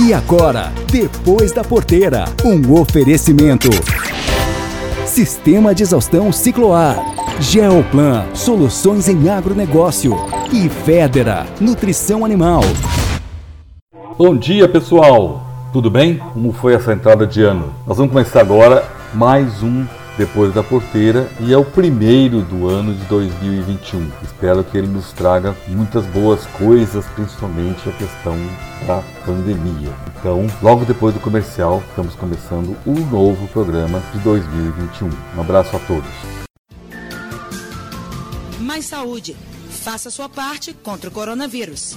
E agora, depois da porteira, um oferecimento. Sistema de exaustão Cicloar. Geoplan, soluções em agronegócio. E Federa, nutrição animal. Bom dia, pessoal. Tudo bem? Como foi essa entrada de ano? Nós vamos começar agora mais um depois da porteira e é o primeiro do ano de 2021. Espero que ele nos traga muitas boas coisas, principalmente a questão da pandemia. Então, logo depois do comercial, estamos começando o novo programa de 2021. Um abraço a todos. Mais saúde. Faça sua parte contra o coronavírus.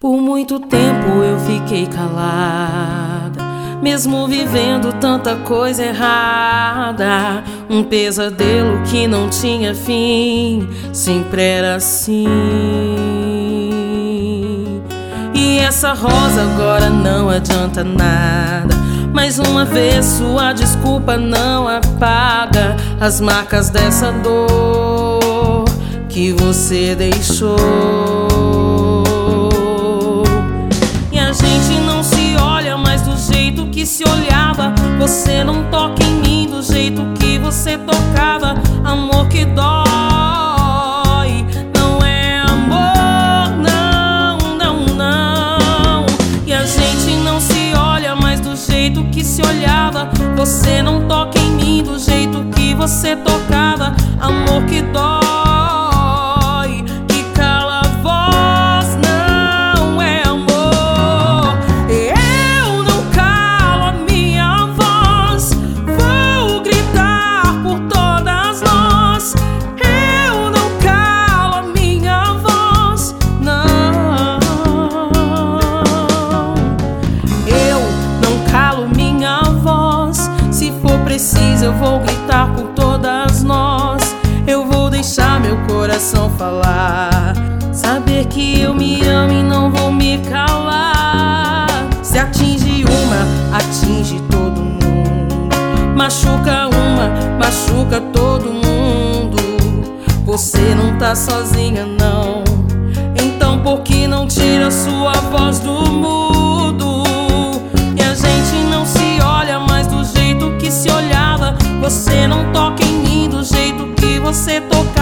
Por muito tempo eu fiquei calada, mesmo vivendo tanta coisa errada. Um pesadelo que não tinha fim, sempre era assim. E essa rosa agora não adianta nada. Mais uma vez sua desculpa não apaga as marcas dessa dor que você deixou. Que se olhava. Você não toca em mim do jeito que você tocava. Amor que dói, não é amor, não, não, não. E a gente não se olha mais do jeito que se olhava. Você não toca em mim do jeito que você tocava. Amor que dói. Falar. Saber que eu me amo e não vou me calar. Se atinge uma, atinge todo mundo. Machuca uma, machuca todo mundo. Você não tá sozinha, não. Então por que não tira sua voz do mudo? E a gente não se olha mais do jeito que se olhava. Você não toca em mim do jeito que você tocava.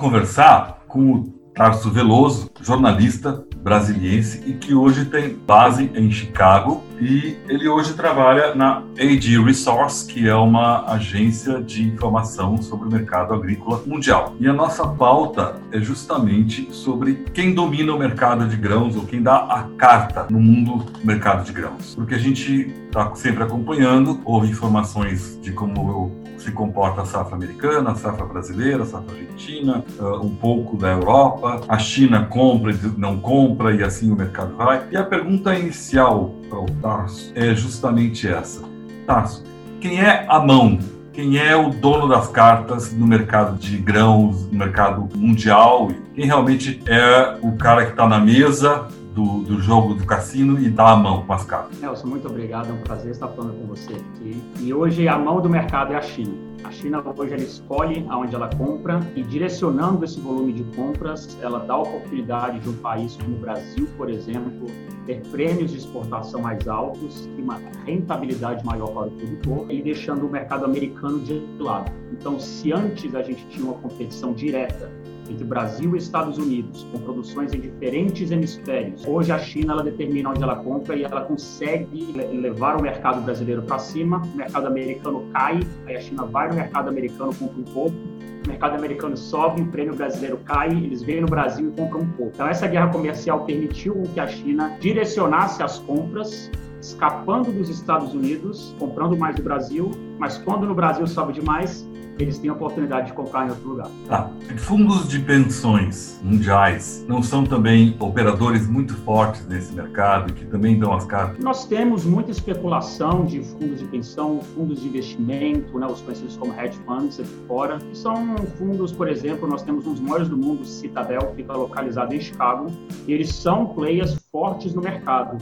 Conversar com o Tarso Veloso, jornalista brasiliense e que hoje tem base em Chicago e ele hoje trabalha na AG Resource, que é uma agência de informação sobre o mercado agrícola mundial. E a nossa pauta é justamente sobre quem domina o mercado de grãos ou quem dá a carta no mundo do mercado de grãos. Porque a gente está sempre acompanhando, houve informações de como se comporta a safra americana, a safra brasileira, a safra argentina, uh, um pouco da Europa. A China compra não compra e assim o mercado vai. E a pergunta inicial para o Tarso é justamente essa. Tarso, quem é a mão quem é o dono das cartas no mercado de grãos, no mercado mundial, quem realmente é o cara que está na mesa do, do, jogo do cassino e dá a mão com as cartas. Nelson, muito obrigado, é um prazer estar falando com você aqui. E hoje a mão do mercado é a China. A China hoje ela escolhe aonde ela compra e direcionando esse volume de compras, ela dá a oportunidade de um país como o Brasil, por exemplo, ter prêmios de exportação mais altos e uma rentabilidade maior para o produtor e deixando o mercado americano de lado. Então, se antes a gente tinha uma competição direta entre Brasil e Estados Unidos, com produções em diferentes hemisférios. Hoje a China ela determina onde ela compra e ela consegue levar o mercado brasileiro para cima, o mercado americano cai, aí a China vai no mercado americano, compra um pouco, o mercado americano sobe, o prêmio brasileiro cai, eles vêm no Brasil e compram um pouco. Então essa guerra comercial permitiu que a China direcionasse as compras escapando dos Estados Unidos, comprando mais do Brasil, mas quando no Brasil sobe demais, eles têm a oportunidade de comprar em outro lugar. Tá. Fundos de pensões mundiais não são também operadores muito fortes nesse mercado que também dão as cartas? Nós temos muita especulação de fundos de pensão, fundos de investimento, né, os conhecidos como hedge funds aqui fora, que são fundos, por exemplo, nós temos um dos maiores do mundo, Citadel, fica localizado em Chicago, e eles são players fortes no mercado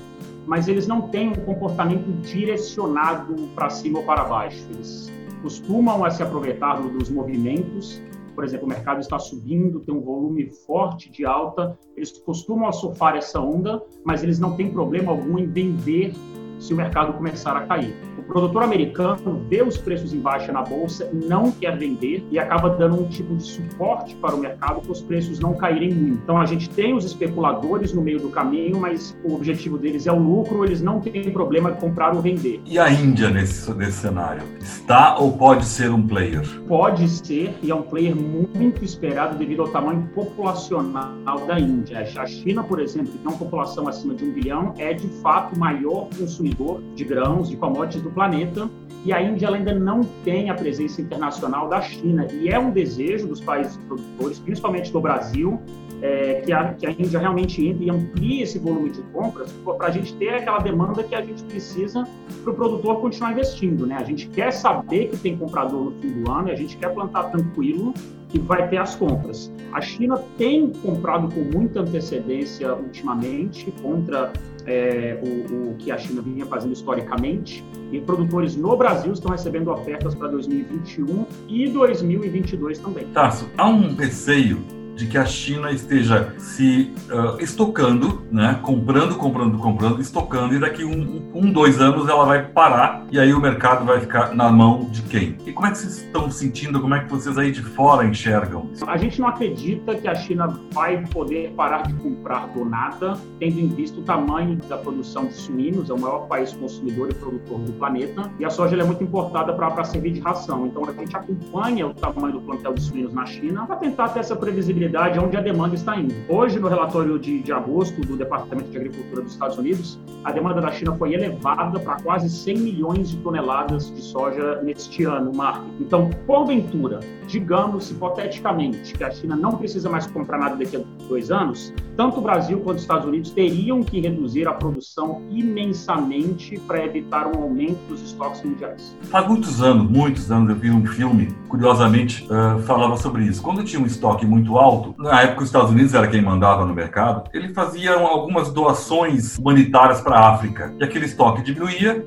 mas eles não têm um comportamento direcionado para cima ou para baixo. Eles costumam a se aproveitar dos movimentos. Por exemplo, o mercado está subindo, tem um volume forte de alta, eles costumam surfar essa onda, mas eles não têm problema algum em vender se o mercado começar a cair. O produtor americano vê os preços em baixa na bolsa, não quer vender e acaba dando um tipo de suporte para o mercado para os preços não caírem muito. Então a gente tem os especuladores no meio do caminho, mas o objetivo deles é o lucro, eles não têm problema de comprar ou vender. E a Índia nesse, nesse cenário? Está ou pode ser um player? Pode ser e é um player muito esperado devido ao tamanho populacional da Índia. A China, por exemplo, que tem uma população acima de um bilhão, é de fato o maior consumidor de grãos, de commodities do planeta, e a Índia ainda não tem a presença internacional da China. E é um desejo dos países produtores, principalmente do Brasil, é, que, a, que, a, Índia realmente entre e amplie esse volume de compras para a gente ter aquela demanda que a gente precisa para o produtor continuar investindo. Né? A gente quer saber que tem comprador no fim do ano e a gente quer plantar tranquilo que vai ter as compras. A China tem comprado com muita antecedência ultimamente contra é, o, o, que a China vinha fazendo historicamente e produtores no Brasil estão recebendo ofertas para 2021 e 2022 também. Tasso, há um receio de que a China esteja se uh, estocando, né, comprando, comprando, comprando, estocando, e daqui um, um, dois anos ela vai parar e aí o mercado vai ficar na mão de quem? E como é que vocês estão sentindo? Como é que vocês aí de fora enxergam? A gente não acredita que a China vai poder parar de comprar do nada, tendo em vista o tamanho da produção de suínos, é o maior país consumidor e produtor do planeta, e a soja é muito importada para servir de ração. Então a gente acompanha o tamanho do plantel de suínos na China para tentar ter essa previsibilidade realidade onde a demanda está indo. Hoje, no relatório de, de agosto do Departamento de Agricultura dos Estados Unidos, a demanda da China foi elevada para quase 100 milhões de toneladas de soja neste ano, Mark. Então, porventura, digamos hipoteticamente que a China não precisa mais comprar nada daqui a dois anos, tanto o Brasil quanto os Estados Unidos teriam que reduzir a produção imensamente para evitar um aumento dos estoques mundiais. Há muitos anos, muitos anos, eu vi um filme, curiosamente, uh, falava sobre isso. Quando tinha um estoque muito alto. Na época, os Estados Unidos era quem mandava no mercado. Ele fazia algumas doações humanitárias para a África. E aquele estoque diminuía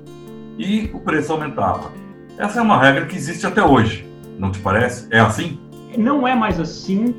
e o preço aumentava. Essa é uma regra que existe até hoje. Não te parece? É assim? Não é mais assim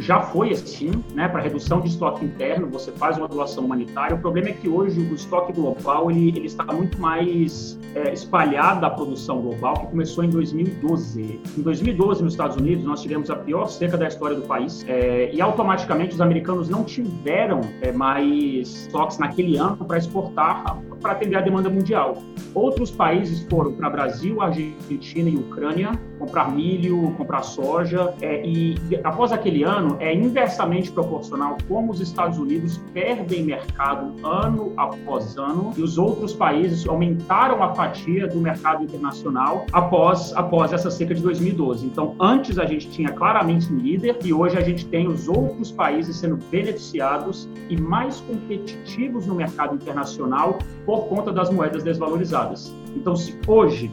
já foi assim, né, para redução de estoque interno, você faz uma doação humanitária. O problema é que hoje o estoque global ele, ele está muito mais é, espalhado da produção global, que começou em 2012. Em 2012, nos Estados Unidos, nós tivemos a pior seca da história do país é, e automaticamente os americanos não tiveram é, mais estoques naquele ano para exportar, para atender a demanda mundial. Outros países foram para Brasil, Argentina e Ucrânia comprar milho, comprar soja, é, e após aquele ano é inversamente proporcional como os Estados Unidos perdem mercado ano após ano e os outros países aumentaram a fatia do mercado internacional após, após essa seca de 2012. Então, antes a gente tinha claramente um líder e hoje a gente tem os outros países sendo beneficiados e mais competitivos no mercado internacional por conta das moedas desvalorizadas. Então, se hoje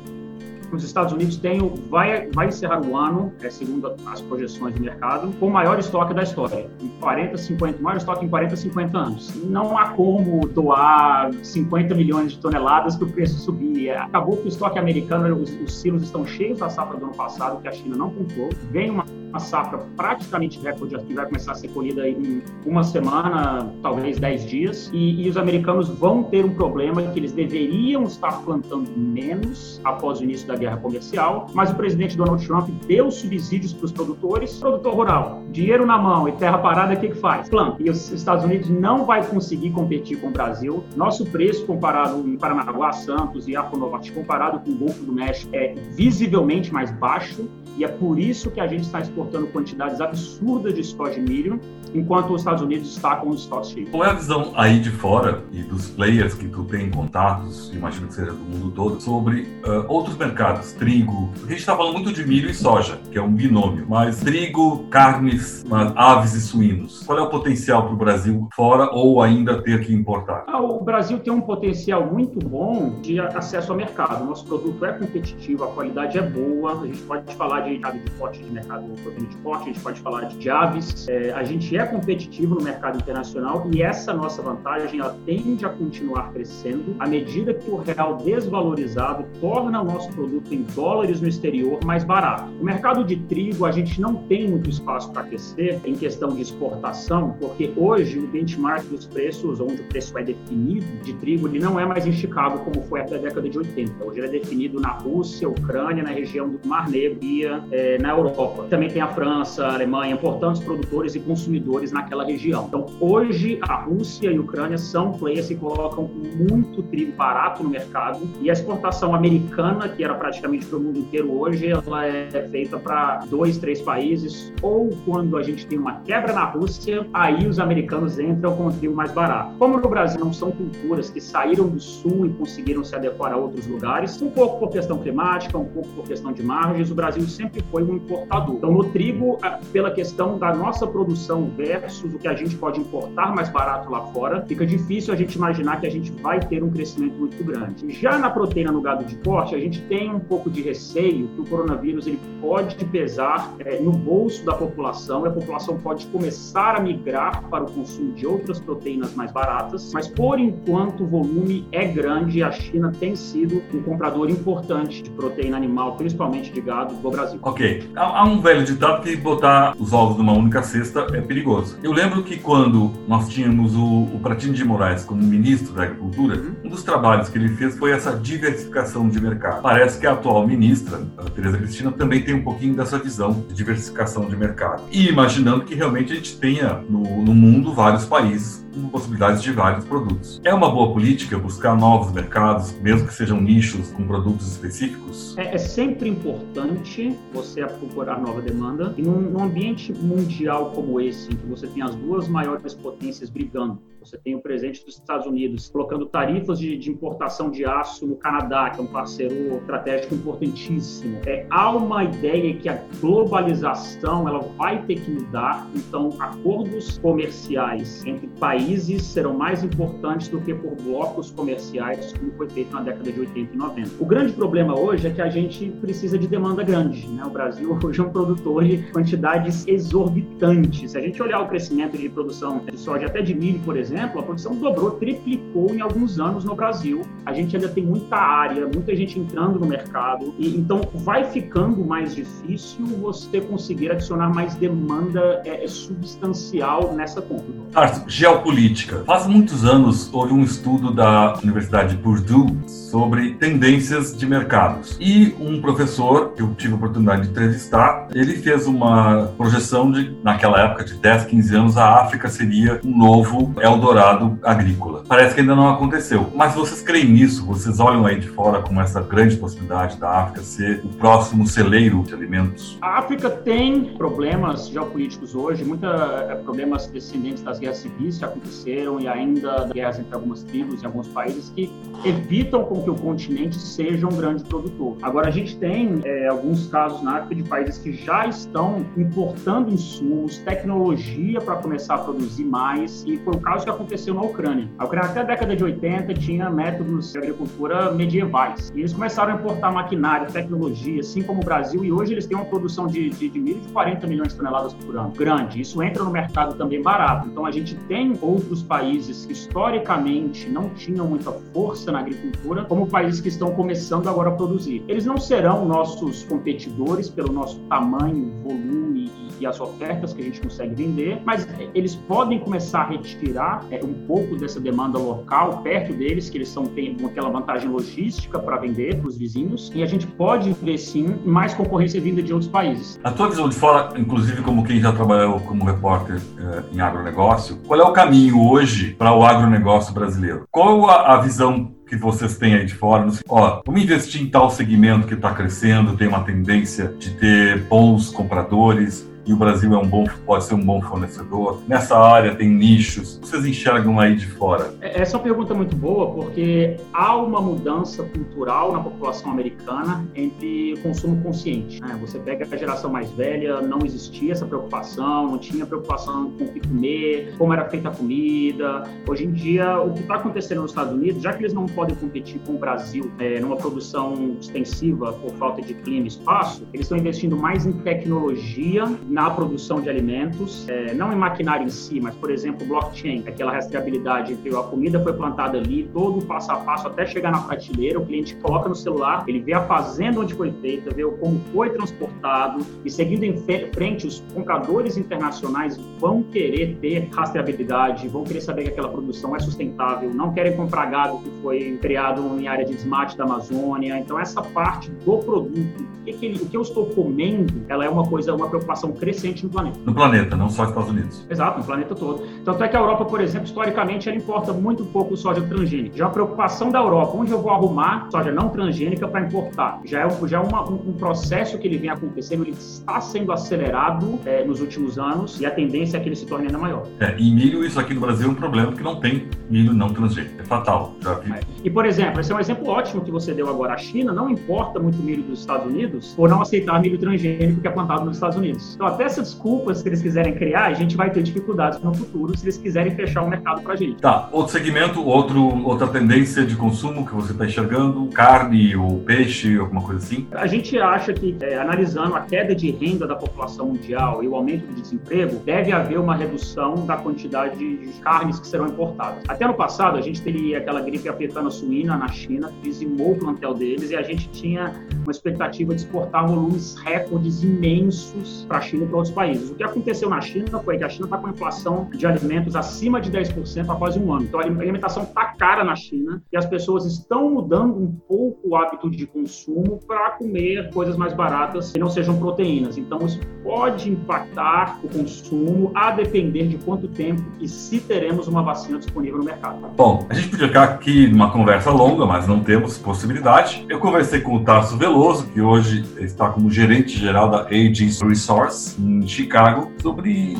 os Estados Unidos têm, vai, vai encerrar o ano, é, segundo as projeções do mercado, com o maior estoque da história. Em 40, 50, maior estoque em 40, 50 anos. Não há como doar 50 milhões de toneladas para o preço subir. É, acabou que o estoque americano, os, os silos estão cheios da safra do ano passado, que a China não comprou. Vem uma uma safra praticamente recorde que vai começar a ser colhida em uma semana, talvez dez dias, e, e, os americanos vão ter um problema que eles deveriam estar plantando menos após o início da guerra comercial, mas o presidente Donald Trump deu subsídios para os produtores, produtor rural, dinheiro na mão e terra parada, o que, que faz? Planta. E os Estados Unidos não vai conseguir competir com o Brasil. Nosso preço comparado em Paranaguá, Santos e Afonovati, comparado com o Golfo do México, é visivelmente mais baixo. E é por isso que a gente está exportando quantidades absurdas de soja e milho, enquanto os Estados Unidos está com os estoques cheios. Qual é a visão aí de fora e dos players que tu tem contatos, imagino que seja do mundo todo, sobre uh, outros mercados, trigo? A gente está falando muito de milho e soja, que é um binômio, mas trigo, carnes, aves e suínos. Qual é o potencial para o Brasil fora ou ainda ter que importar? Ah, o Brasil tem um potencial muito bom de acesso ao mercado. Nosso produto é competitivo, a qualidade é boa, a gente pode falar de ave de corte de mercado bovino de corte, a gente pode falar de aves. É, a gente é competitivo no mercado internacional e essa nossa vantagem ela tende a continuar crescendo à medida que o real desvalorizado torna o nosso produto em dólares no exterior mais barato. O mercado de trigo a gente não tem muito espaço para crescer em questão de exportação, porque hoje o benchmark dos preços, onde o preço é definido de trigo, ele não é mais em Chicago como foi até a década de 80. Hoje ele é definido na Rússia, Ucrânia, na região do Mar Negro e é, na Europa. Também tem a França, a Alemanha, importantes produtores e consumidores naquela região. Então, hoje, a Rússia e a Ucrânia são players que colocam muito trigo barato no mercado e a exportação americana, que era praticamente para o mundo inteiro hoje, ela é feita para dois, três países, ou quando a gente tem uma quebra na Rússia, aí os americanos entram com o trigo mais barato. Como no Brasil não são culturas que saíram do sul e conseguiram se adequar a outros lugares, um pouco por questão climática, um pouco por questão de margens, o Brasil sempre foi um importador. Então, no trigo, pela questão da nossa produção versus o que a gente pode importar mais barato lá fora, fica difícil a gente imaginar que a gente vai ter um crescimento muito grande. Já na proteína no gado de corte, a gente tem um pouco de receio que o coronavírus ele pode pesar é, no bolso da população e a população pode começar a migrar para o consumo de outras proteínas mais baratas, mas por enquanto o volume é grande e a China tem sido um comprador importante de proteína animal, principalmente de gado, do Brasil. Ok. Há, um velho ditado que botar os ovos numa única cesta é perigoso. Eu lembro que quando nós tínhamos o, o Pratini de Moraes como ministro da Agricultura, uhum. um dos trabalhos que ele fez foi essa diversificação de mercado. Parece que a atual ministra, a Tereza Cristina, também tem um pouquinho dessa visão de diversificação de mercado. E imaginando que realmente a gente tenha no, no mundo vários países com possibilidades de vários produtos. É uma boa política buscar novos mercados, mesmo que sejam nichos com produtos específicos? É, é sempre importante você procurar nova demanda. E num, num ambiente mundial como esse, em que você tem as duas maiores potências brigando, você tem o presidente dos Estados Unidos colocando tarifas de, de, importação de aço no Canadá, que é um parceiro estratégico importantíssimo. É, há uma ideia que a globalização ela vai ter que mudar, então acordos comerciais entre países serão mais importantes do que por blocos comerciais, como foi feito na década de 80 e 90. O grande problema hoje é que a gente precisa de demanda grande. Né? O Brasil hoje é um produtor de quantidades exorbitantes. Se a gente olhar o crescimento de produção de soja até de milho, por exemplo, exemplo, a produção dobrou, triplicou em alguns anos no Brasil. A gente ainda tem muita área, muita gente entrando no mercado, e então vai ficando mais difícil você conseguir adicionar mais demanda é, é substancial nessa conta. Tarso, geopolítica. Faz muitos anos houve um estudo da Universidade de Purdue sobre tendências de mercados. E um professor que eu tive a oportunidade de entrevistar, ele fez uma projeção de, naquela época, de 10, 15 anos, a África seria um novo Eldorado agrícola. Parece que ainda não aconteceu. Mas vocês creem nisso? Vocês olham aí de fora como essa grande possibilidade da África ser o próximo celeiro de alimentos? A África tem problemas geopolíticos hoje, muitos é, problemas descendentes das guerras civis que aconteceram e ainda guerras entre algumas tribos e alguns países que evitam com que o continente seja um grande produtor. Agora, a gente tem é, alguns casos na África de países que já estão importando insumos, tecnologia para começar a produzir mais, e foi o caso que aconteceu na Ucrânia. A Ucrânia, até a década de 80, tinha métodos de agricultura medievais. E eles começaram a importar maquinário, tecnologia, assim como o Brasil, e hoje eles têm uma produção de, de, de milho de 40 milhões de toneladas por ano. Grande. Isso entra no mercado também barato. Então, a gente tem outros países que historicamente não tinham muita força na agricultura, como países que estão começando agora a produzir. Eles não serão nossos competidores pelo nosso tamanho, volume e as ofertas que a gente consegue vender, mas eles podem começar a retirar é, um pouco dessa demanda local perto deles, que eles são, têm aquela vantagem logística para vender para os vizinhos, e a gente pode ver sim mais concorrência vinda de outros países. A tua visão de fora, inclusive como quem já trabalhou como repórter eh, em agronegócio, qual é o caminho hoje para o agronegócio brasileiro? Qual a, a visão que vocês têm aí de fora. Ó, vamos investir em tal segmento que está crescendo, tem uma tendência de ter bons compradores, e o Brasil é um bom, pode ser um bom fornecedor? Nessa área tem nichos. Vocês enxergam aí de fora? É, essa é uma pergunta muito boa, porque há uma mudança cultural na população americana entre consumo consciente. Né? Você pega a geração mais velha, não existia essa preocupação, não tinha preocupação com o que comer, como era feita a comida. Hoje em dia, o que está acontecendo nos Estados Unidos, já que eles não podem competir com o Brasil é, numa produção extensiva por falta de clima e espaço, eles estão investindo mais em tecnologia na produção de alimentos, é, não em maquinário em si, mas, por exemplo, blockchain, aquela rastreabilidade entre a comida foi plantada ali, todo o passo a passo até chegar na prateleira, o cliente coloca no celular, ele vê a fazenda onde foi feita, vê como foi transportado e seguindo em frente, os compradores internacionais vão querer ter rastreabilidade, vão querer saber que aquela produção é sustentável, não querem comprar gado que foi criado em área de desmate da Amazônia. Então, essa parte do produto, o que, que, ele, o que eu estou comendo, ela é uma coisa, uma preocupação crescente no planeta. No planeta, não só nos Estados Unidos. Exato, no planeta todo. Tanto é que a Europa, por exemplo, historicamente, ela importa muito pouco soja transgênica. Já a preocupação da Europa, onde eu vou arrumar soja não transgênica para importar? Já é, já é uma, um, um, processo que ele vem acontecendo, ele está sendo acelerado é, nos últimos anos e a tendência é que ele se torne ainda maior. É, e milho, isso aqui no Brasil é um problema, porque não tem milho não transgênico. É fatal. Já vi. É. E, por exemplo, esse é um exemplo ótimo que você deu agora. A China não importa muito milho dos Estados Unidos por não aceitar milho transgênico que é plantado nos Estados Unidos. Então, até essa desculpa, se eles quiserem criar, a gente vai ter dificuldades no futuro se eles quiserem fechar o mercado para a gente. Tá, outro segmento, outro, outra tendência de consumo que você está enxergando, carne ou peixe, alguma coisa assim? A gente acha que, é, analisando a queda de renda da população mundial e o aumento do desemprego, deve haver uma redução da quantidade de carnes que serão importadas. Até no passado, a gente teria aquela gripe africana suína na China, que dizimou o plantel deles, e a gente tinha uma expectativa de exportar volumes recordes imensos para a China e para outros países. O que aconteceu na China foi que a China está com inflação de alimentos acima de 10% há quase um ano. Então a alimentação está cara na China e as pessoas estão mudando um pouco o hábito de consumo para comer coisas mais baratas que não sejam proteínas. Então isso pode impactar o consumo a depender de quanto tempo e se teremos uma vacina disponível no mercado. Bom, a gente podia ficar aqui numa conversa longa, mas não temos possibilidade. Eu conversei com o Tarso Veloso, que hoje está como gerente geral da Aging Resource em Chicago, sobre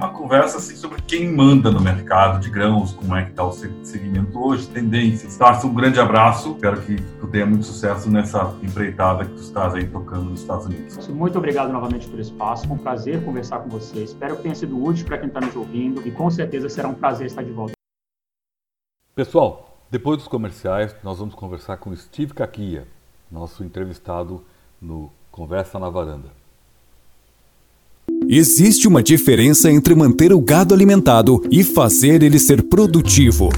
uma conversa assim, sobre quem manda no mercado de grãos, como é que está o segmento hoje, tendências. Tarso, um grande abraço. Espero que tu tenha muito sucesso nessa empreitada que tu estás aí tocando nos Estados Unidos. Muito obrigado novamente pelo espaço. Foi um prazer conversar com você. Espero que tenha sido útil para quem está nos ouvindo e com certeza será um prazer estar de volta. Pessoal, depois dos comerciais, nós vamos conversar com Steve Kakia, nosso entrevistado no Conversa na Varanda. Existe uma diferença entre manter o gado alimentado e fazer ele ser produtivo.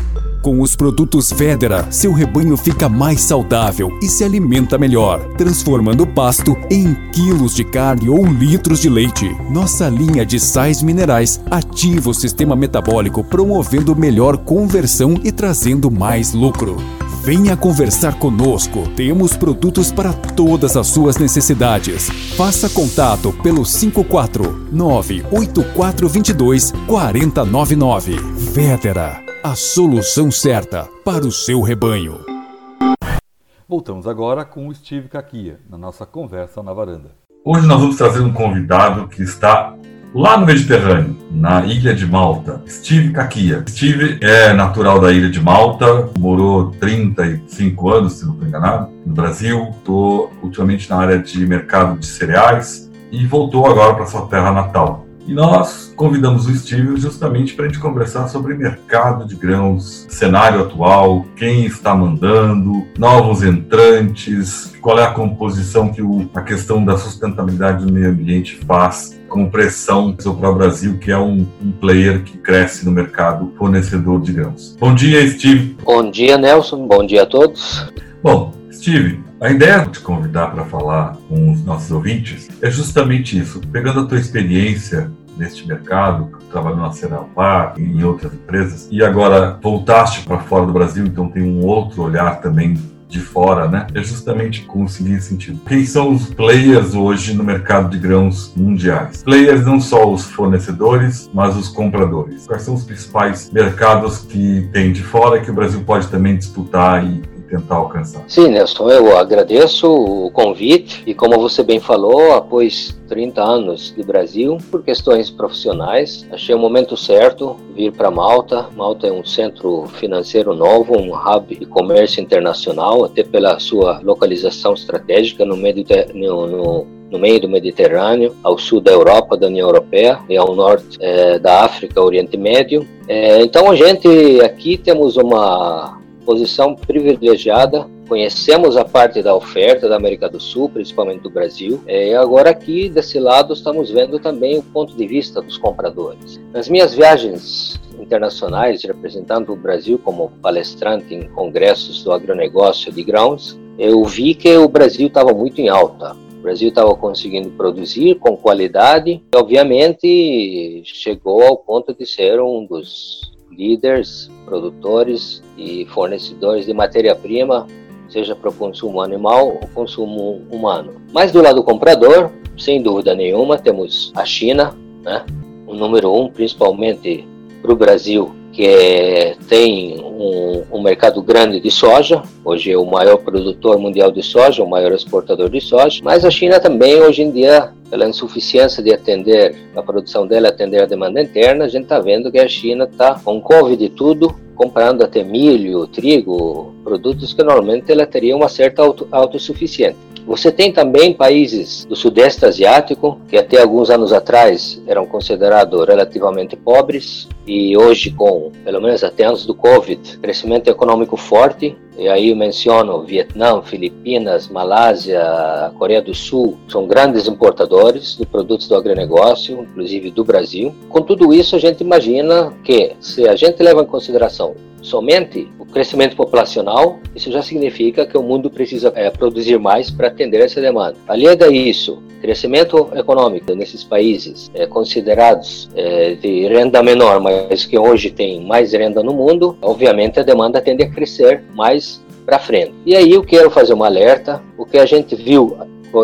Com os produtos Federa, seu rebanho fica mais saudável e se alimenta melhor, transformando o pasto em quilos de carne ou litros de leite. Nossa linha de sais minerais ativa o sistema metabólico, promovendo melhor conversão e trazendo mais lucro. Venha conversar conosco. Temos produtos para todas as suas necessidades. Faça contato pelo 54 98422 4099. Vétera. a solução certa para o seu rebanho. Voltamos agora com o Steve Kakia, na nossa conversa na varanda. Hoje nós vamos trazer um convidado que está lá no Mediterrâneo, na ilha de Malta, Steve Kakia. Steve é natural da ilha de Malta, morou 35 anos, se não estou enganado, no Brasil. Estou ultimamente na área de mercado de cereais e voltou agora para sua terra natal. E nós convidamos o Steve justamente para a gente conversar sobre mercado de grãos, cenário atual, quem está mandando, novos entrantes, qual é a composição que o, a questão da sustentabilidade do meio ambiente faz com pressão para o Brasil, que é um, um, player que cresce no mercado fornecedor de grãos. Bom dia, Steve. Bom dia, Nelson. Bom dia a todos. Bom, Steve, a ideia de te convidar para falar com os nossos ouvintes é justamente isso. Pegando a tua experiência neste mercado, trabalhando na Serapar e em outras empresas, e agora voltaste para fora do Brasil, então tem um outro olhar também de fora, né? É justamente com o seguinte sentido. Quem são os players hoje no mercado de grãos mundiais? Players não só os fornecedores, mas os compradores. Quais são os principais mercados que tem de fora que o Brasil pode também disputar e tentar alcançar. Sim, Nelson, eu agradeço o convite e como você bem falou, após 30 anos de Brasil, por questões profissionais, achei o momento certo vir para Malta. Malta é um centro financeiro novo, um hub de comércio internacional, até pela sua localização estratégica no, Mediterrâneo, no, no meio do Mediterrâneo, ao sul da Europa, da União Europeia, e ao norte é, da África, Oriente Médio. É, então a gente aqui temos uma posição privilegiada. Conhecemos a parte da oferta da América do Sul, principalmente do Brasil, é, e agora aqui desse lado estamos vendo também o ponto de vista dos compradores. Nas minhas viagens internacionais, representando o Brasil como palestrante em congressos do agronegócio de grãos, eu vi que o Brasil estava muito em alta. O Brasil estava conseguindo produzir com qualidade e, obviamente, chegou ao ponto de ser um dos líderes, produtores e fornecedores de matéria-prima, seja para o consumo animal ou consumo humano. Mas do lado comprador, sem dúvida nenhuma, temos a China, né? o número um, principalmente para o Brasil, que é, tem um, um, mercado grande de soja, hoje é o maior produtor mundial de soja, o maior exportador de soja, mas a China também, hoje em dia, pela insuficiência de atender a produção dela, atender a demanda interna, a gente está vendo que a China está com Covid e tudo, comprando até milho, trigo, produtos que normalmente ela teria uma certa auto, autossuficiência. Você tem também países do Sudeste Asiático, que até alguns anos atrás eram considerados relativamente pobres, e hoje, com pelo menos até antes do Covid, crescimento econômico forte. E aí eu menciono Vietnã, Filipinas, Malásia, Coreia do Sul, são grandes importadores de produtos do agronegócio, inclusive do Brasil. Com tudo isso, a gente imagina que, se a gente leva em consideração somente o crescimento populacional, isso já significa que o mundo precisa é, produzir mais para atender essa demanda. Aliado a isso, crescimento econômico nesses países é, considerados é, de renda menor, mas que hoje tem mais renda no mundo, obviamente a demanda tende a crescer mais para frente. E aí eu quero fazer um alerta, o que a gente viu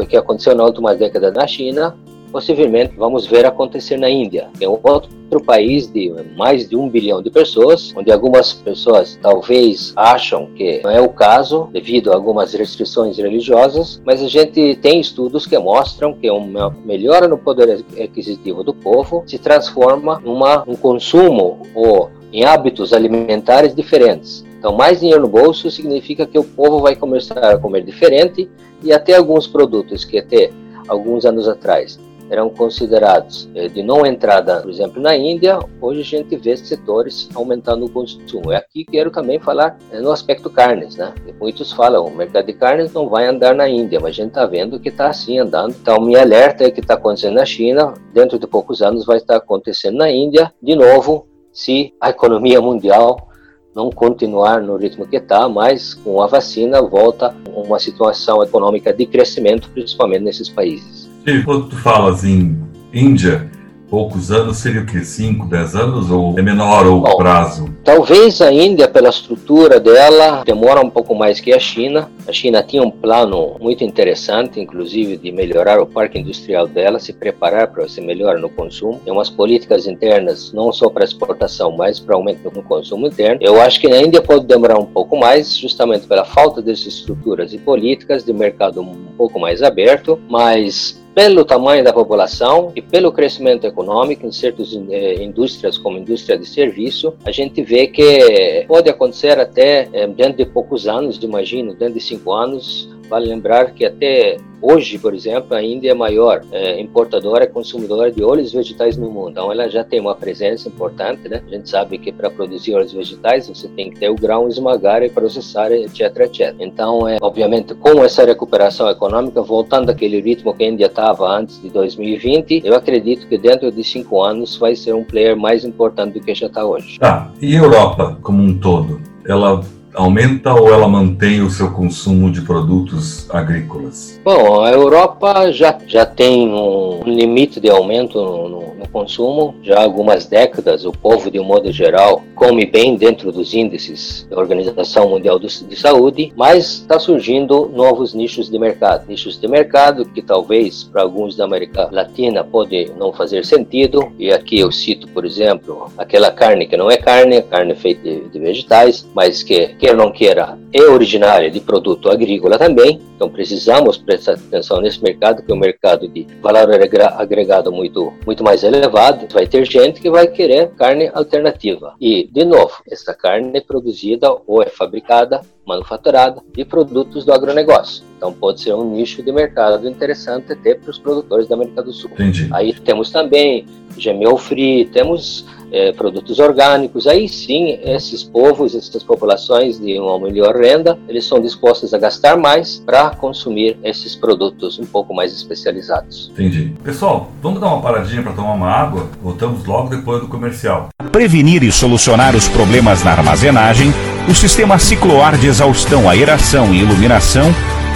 que aconteceu na última década na China, possivelmente vamos ver acontecer na Índia, que é um outro país de mais de um bilhão de pessoas, onde algumas pessoas talvez acham que não é o caso devido a algumas restrições religiosas, mas a gente tem estudos que mostram que uma melhora no poder aquisitivo do povo se transforma numa um consumo ou em hábitos alimentares diferentes. Então, mais dinheiro no bolso significa que o povo vai começar a comer diferente e até alguns produtos que até alguns anos atrás eram considerados eh, de não entrada, por exemplo, na Índia, hoje a gente vê setores aumentando o consumo. E aqui quero também falar eh, no aspecto carnes, né? Muitos falam, o mercado de carnes não vai andar na Índia, mas a gente está vendo que está assim andando. Então, me alerta é que está acontecendo na China, dentro de poucos anos vai estar acontecendo na Índia, de novo, se a economia mundial não continuar no ritmo que está, mas com a vacina volta uma situação econômica de crescimento, principalmente nesses países. Quando tu falas em Índia, poucos anos seria o que? 5, 10 anos? Ou é menor o Bom, prazo? Talvez a Índia, pela estrutura dela, demora um pouco mais que a China. A China tinha um plano muito interessante, inclusive, de melhorar o parque industrial dela, se preparar para ser melhor no consumo. Tem umas políticas internas, não só para exportação, mas para aumento no consumo interno. Eu acho que na Índia pode demorar um pouco mais, justamente pela falta dessas estruturas e políticas de mercado um pouco mais aberto, mas pelo tamanho da população e pelo crescimento econômico em certas eh, indústrias, como indústria de serviço, a gente vê que pode acontecer até eh, dentro de poucos anos, imagino, dentro de cinco anos, Vale lembrar que até hoje, por exemplo, a Índia é a maior é, importadora e consumidora de óleos vegetais no mundo. Então, ela já tem uma presença importante, né? A gente sabe que para produzir óleos vegetais você tem que ter o grão, esmagar e processar, etc, etc. Então, é, obviamente, com essa recuperação econômica, voltando àquele ritmo que a Índia estava antes de 2020, eu acredito que dentro de cinco anos vai ser um player mais importante do que já está hoje. Tá. E a Europa como um todo? Ela aumenta ou ela mantém o seu consumo de produtos agrícolas? Bom, a Europa já, já tem um limite de aumento no, no, consumo. Já há algumas décadas, o povo, de um modo geral, come bem dentro dos índices da Organização Mundial de Saúde, mas está surgindo novos nichos de mercado. Nichos de mercado que talvez para alguns da América Latina pode não fazer sentido. E aqui eu cito, por exemplo, aquela carne que não é carne, carne feita de, de vegetais, mas que quer não queira, é originária de produto agrícola também, então precisamos prestar atenção nesse mercado, que é um mercado de valor agregado muito, muito mais elevado. Vai ter gente que vai querer carne alternativa. E, de novo, essa carne é produzida ou é fabricada, manufaturada de produtos do agronegócio. Então pode ser um nicho de mercado interessante até para os produtores da América do Sul. Entendi. Aí temos também GMO free, temos é, produtos orgânicos, aí sim esses povos, essas populações de uma melhor renda, eles são dispostos a gastar mais para consumir esses produtos um pouco mais especializados. Entendi. Pessoal, vamos dar uma paradinha para tomar uma água? Voltamos logo depois do comercial. Prevenir e solucionar os problemas na armazenagem, o sistema cicloar de exaustão, aeração e iluminação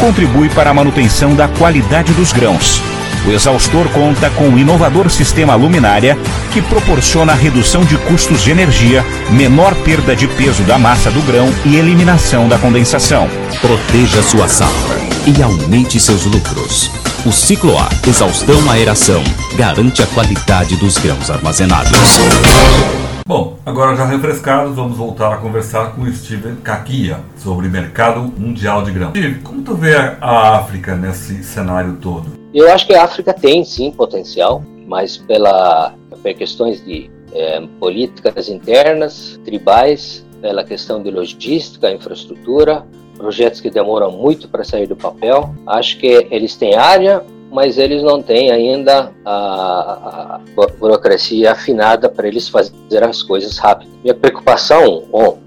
contribui para a manutenção da qualidade dos grãos o exaustor conta com um inovador sistema luminária que proporciona redução de custos de energia, menor perda de peso da massa do grão e eliminação da condensação. Proteja sua safra e aumente seus lucros. O ciclo A, exaustão aeração, garante a qualidade dos grãos armazenados. Bom, agora já refrescados, vamos voltar a conversar com o Steven Kakia sobre mercado mundial de grãos. Steve, como tu vê a África nesse cenário todo? Eu acho que a África tem sim potencial, mas pela, por questões de é, políticas internas, tribais, pela questão de logística, infraestrutura, projetos que demoram muito para sair do papel. Acho que eles têm área, mas eles não têm ainda a, a burocracia afinada para eles fazer as coisas rápido. Minha preocupação,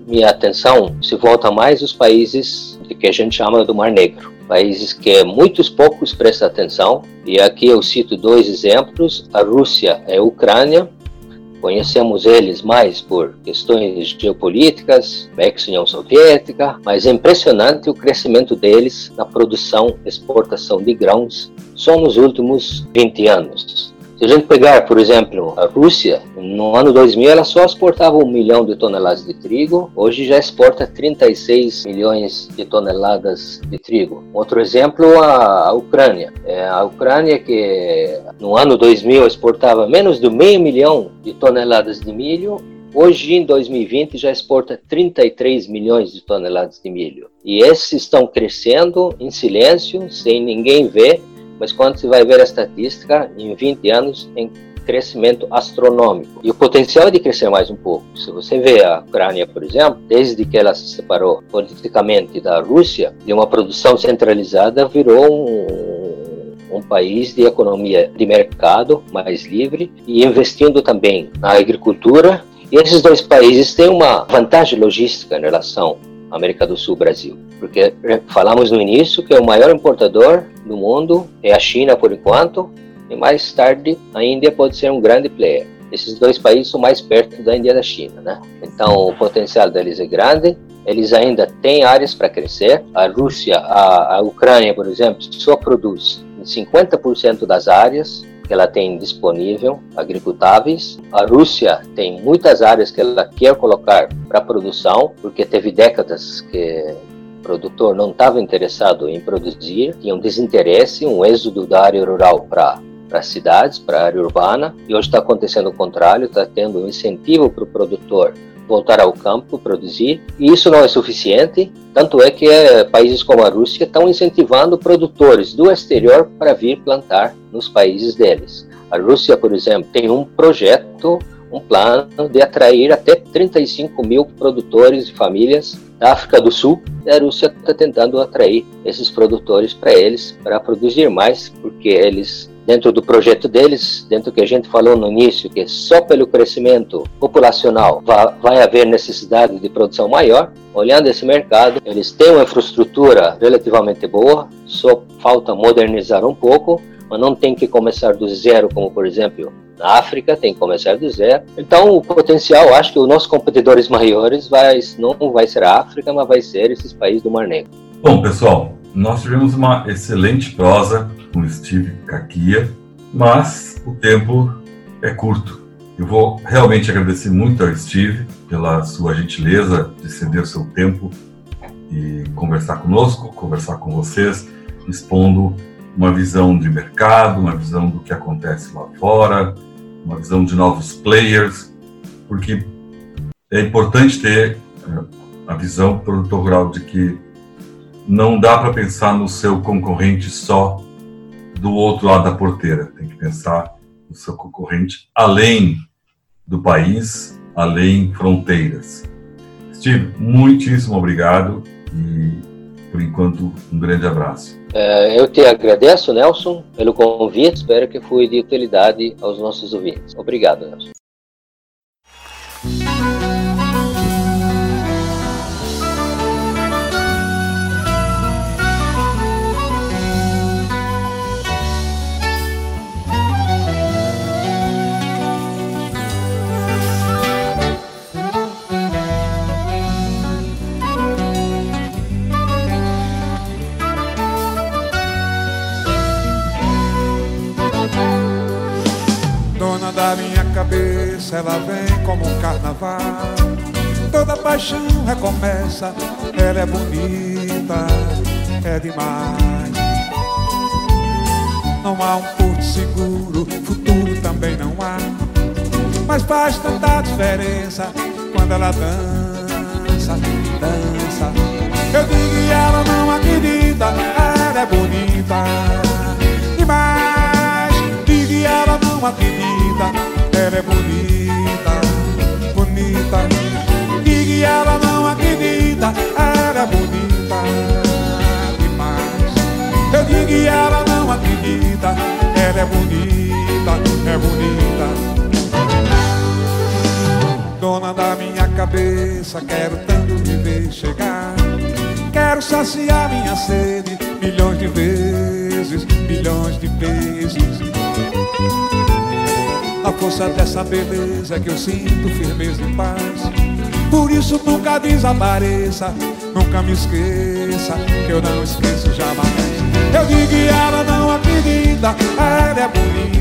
minha atenção, se volta mais aos países que a gente chama do Mar Negro países que muitos poucos prestam atenção. E aqui eu cito dois exemplos: a Rússia e a Ucrânia. Conhecemos eles mais por questões geopolíticas, ex-União Soviética, mas é impressionante o crescimento deles na produção e exportação de grãos só nos últimos 20 anos. Se a gente pegar, por exemplo, a Rússia, no ano 2000 ela só exportava um milhão de toneladas de trigo, hoje já exporta 36 milhões de toneladas de trigo. Outro exemplo, a, Ucrânia. É, a Ucrânia que no ano 2000 exportava menos de meio milhão de toneladas de milho, Hoje, em 2020, já exporta 33 milhões de toneladas de milho. E esses estão crescendo em silêncio, sem ninguém ver, mas quando se vai ver a estatística, em 20 anos tem crescimento astronômico. E o potencial é de crescer mais um pouco. Se você vê a Ucrânia, por exemplo, desde que ela se separou politicamente da Rússia, de uma produção centralizada, virou um, um país de economia de mercado mais livre e investindo também na agricultura. E esses dois países têm uma vantagem logística em relação América do Sul, Brasil. Porque falamos no início que o maior importador do mundo é a China por enquanto, e mais tarde a Índia pode ser um grande player. Esses dois países são mais perto da Índia e da China, né? Então o potencial deles é grande. Eles ainda têm áreas para crescer. A Rússia, a, a Ucrânia, por exemplo, só produz 50% das áreas que ela tem disponível, agricultáveis. A Rússia tem muitas áreas que ela quer colocar para produção, porque teve décadas que o produtor não estava interessado em produzir, tinha um desinteresse, um êxodo da área rural para para cidades, para a área urbana, e hoje está acontecendo o contrário, está tendo um incentivo para o produtor voltar ao campo, produzir, e isso não é suficiente, tanto é que é, países como a Rússia estão incentivando produtores do exterior para vir plantar nos países deles. A Rússia, por exemplo, tem um projeto, um plano de atrair até 35 mil produtores e famílias da África do Sul, e a Rússia está tentando atrair esses produtores para eles, para produzir mais, porque eles dentro do projeto deles, dentro do que a gente falou no início, que só pelo crescimento populacional vai haver necessidade de produção maior. Olhando esse mercado, eles têm uma infraestrutura relativamente boa, só falta modernizar um pouco, mas não tem que começar do zero, como por exemplo na África, tem que começar do zero. Então, o potencial, acho que os nossos competidores maiores vai, não vai ser a África, mas vai ser esses países do Mar Negro. Bom, pessoal, nós tivemos uma excelente prosa com Steve Kakia, mas o tempo é curto. Eu vou realmente agradecer muito ao Steve pela sua gentileza de ceder o seu tempo e conversar conosco, conversar com vocês, expondo uma visão de mercado, uma visão do que acontece lá fora, uma visão de novos players, porque é importante ter eh, a visão produtor rural de que não dá para pensar no seu concorrente só do outro lado da porteira. Tem que pensar no seu concorrente além do país, além fronteiras. Steve, muitíssimo obrigado e, por enquanto, um grande abraço. É, eu te agradeço, Nelson, pelo convite. Espero que foi de utilidade aos nossos ouvintes. Obrigado, Nelson. Ela vem como um carnaval. Toda paixão recomeça, ela é bonita, é demais. Não há um porto seguro, futuro também não há. Mas faz tanta diferença quando ela dança, dança. Eu digo e ela não acredita, ela é bonita demais. Digo e ela não acredita ela é bonita, Ela não acredita, ela é bonita demais. Eu digo que ela não acredita, ela é bonita, é bonita. Dona da minha cabeça, quero tanto me ver chegar. Quero saciar minha sede milhões de vezes, milhões de vezes. A força dessa beleza que eu sinto firmeza e paz Por isso nunca desapareça Nunca me esqueça Que eu não esqueço jamais. Eu digo que ela não acredita Ela é bonita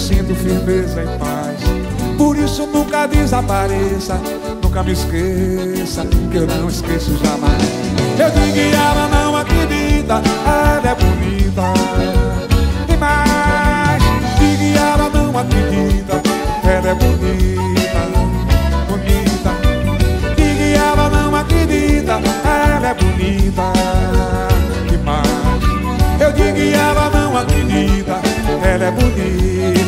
sinto firmeza e paz. Por isso nunca desapareça, nunca me esqueça, que eu não esqueço jamais. Eu digo que ela não acredita, ela é bonita demais. Digo que ela não acredita, ela é bonita, bonita. Digo que ela não acredita, ela é bonita demais. Eu digo que ela não acredita, ela é bonita.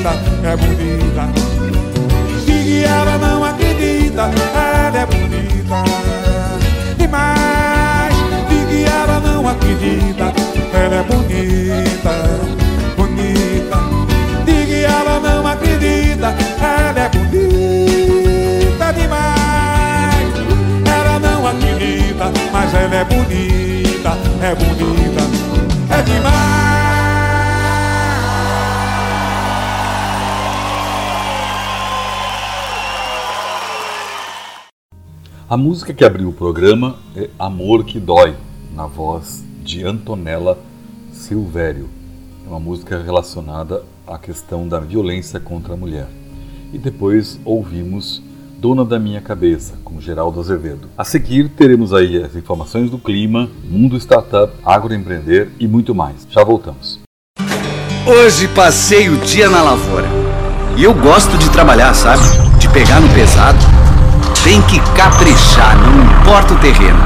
E ela não acredita, ela é bonita demais. E ela não acredita, ela é bonita, bonita. E ela não acredita, ela é bonita demais. Ela não acredita, mas ela é bonita, é bonita, A música que abriu o programa é Amor que Dói, na voz de Antonella Silvério. É uma música relacionada à questão da violência contra a mulher. E depois ouvimos Dona da Minha Cabeça, com Geraldo Azevedo. A seguir teremos aí as informações do clima, mundo startup, agroempreender e muito mais. Já voltamos. Hoje passei o dia na lavoura. E eu gosto de trabalhar, sabe? De pegar no pesado tem que caprichar, não importa o terreno.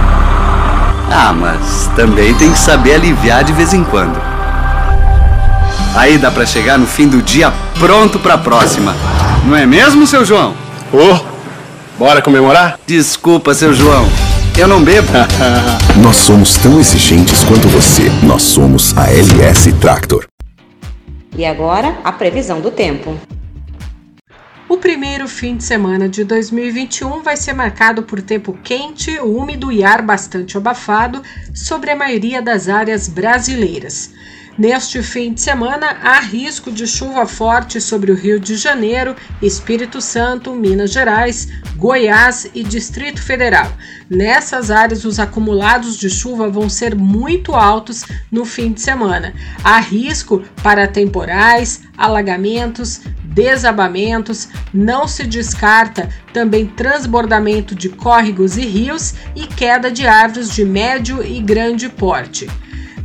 Ah, mas também tem que saber aliviar de vez em quando. Aí dá para chegar no fim do dia pronto para a próxima. Não é mesmo, seu João? Ô, oh, bora comemorar? Desculpa, seu João. Eu não bebo. Nós somos tão exigentes quanto você. Nós somos a LS Tractor. E agora, a previsão do tempo. O primeiro fim de semana de 2021 vai ser marcado por tempo quente, úmido e ar bastante abafado sobre a maioria das áreas brasileiras. Neste fim de semana, há risco de chuva forte sobre o Rio de Janeiro, Espírito Santo, Minas Gerais, Goiás e Distrito Federal. Nessas áreas, os acumulados de chuva vão ser muito altos no fim de semana. Há risco para temporais, alagamentos, desabamentos, não se descarta também transbordamento de córregos e rios e queda de árvores de médio e grande porte.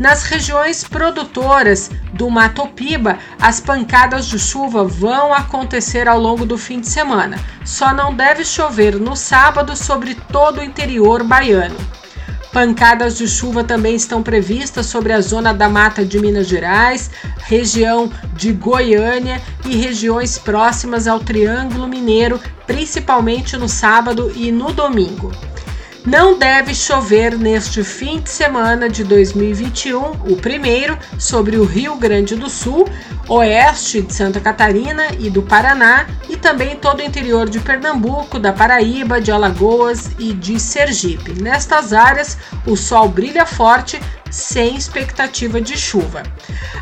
Nas regiões produtoras do Mato Piba, as pancadas de chuva vão acontecer ao longo do fim de semana. Só não deve chover no sábado sobre todo o interior baiano. Pancadas de chuva também estão previstas sobre a zona da mata de Minas Gerais, região de Goiânia e regiões próximas ao Triângulo Mineiro, principalmente no sábado e no domingo. Não deve chover neste fim de semana de 2021, o primeiro, sobre o Rio Grande do Sul, oeste de Santa Catarina e do Paraná, e também todo o interior de Pernambuco, da Paraíba, de Alagoas e de Sergipe. Nestas áreas, o sol brilha forte, sem expectativa de chuva.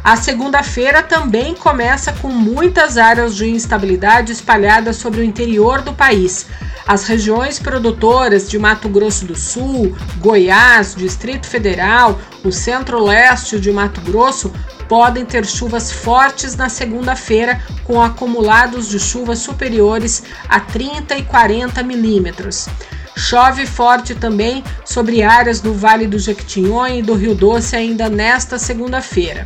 A segunda-feira também começa com muitas áreas de instabilidade espalhadas sobre o interior do país. As regiões produtoras de Mato Grosso do Sul, Goiás, Distrito Federal, o centro-leste de Mato Grosso podem ter chuvas fortes na segunda-feira, com acumulados de chuvas superiores a 30 e 40 milímetros. Chove forte também sobre áreas do Vale do Jequitinhonha e do Rio Doce ainda nesta segunda-feira.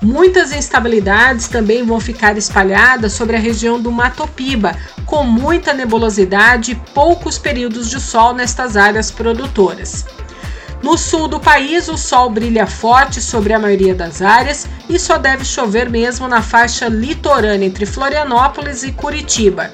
Muitas instabilidades também vão ficar espalhadas sobre a região do Mato Piba, com muita nebulosidade e poucos períodos de sol nestas áreas produtoras. No sul do país, o sol brilha forte sobre a maioria das áreas e só deve chover mesmo na faixa litorânea entre Florianópolis e Curitiba.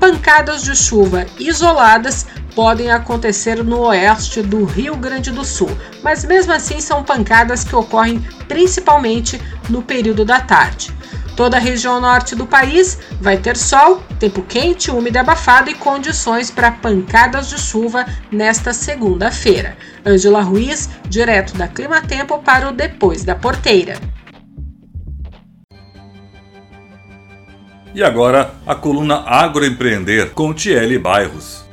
Pancadas de chuva isoladas podem acontecer no oeste do Rio Grande do Sul, mas mesmo assim são pancadas que ocorrem principalmente no período da tarde. Toda a região norte do país vai ter sol, tempo quente, úmido e abafado e condições para pancadas de chuva nesta segunda-feira. Ângela Ruiz, direto da Clima Tempo para o Depois da Porteira. E agora a coluna Agroempreender com Tiele Bairros.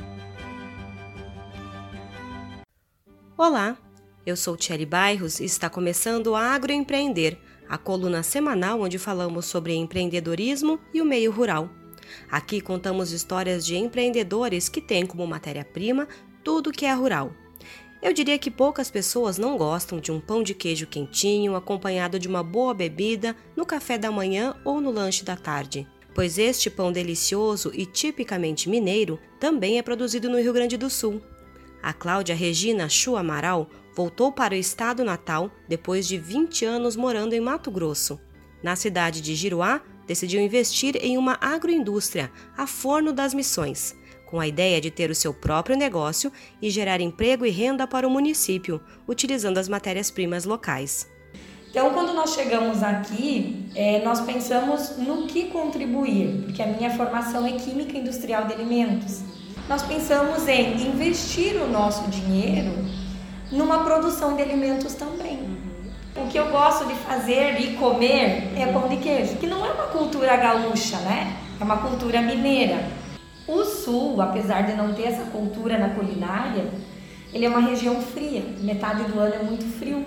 Olá, eu sou Thierry Bairros e está começando a Agroempreender, a coluna semanal onde falamos sobre empreendedorismo e o meio rural. Aqui contamos histórias de empreendedores que têm como matéria-prima tudo que é rural. Eu diria que poucas pessoas não gostam de um pão de queijo quentinho acompanhado de uma boa bebida no café da manhã ou no lanche da tarde, pois este pão delicioso e tipicamente mineiro também é produzido no Rio Grande do Sul. A Cláudia Regina Chu Amaral voltou para o estado natal depois de 20 anos morando em Mato Grosso. Na cidade de Giruá, decidiu investir em uma agroindústria, a Forno das Missões, com a ideia de ter o seu próprio negócio e gerar emprego e renda para o município, utilizando as matérias-primas locais. Então, quando nós chegamos aqui, é, nós pensamos no que contribuir, porque a minha formação é Química Industrial de Alimentos. Nós pensamos em investir o nosso dinheiro numa produção de alimentos também. O que eu gosto de fazer e comer é pão de queijo, que não é uma cultura gaúcha, né? É uma cultura mineira. O sul, apesar de não ter essa cultura na culinária, ele é uma região fria, metade do ano é muito frio.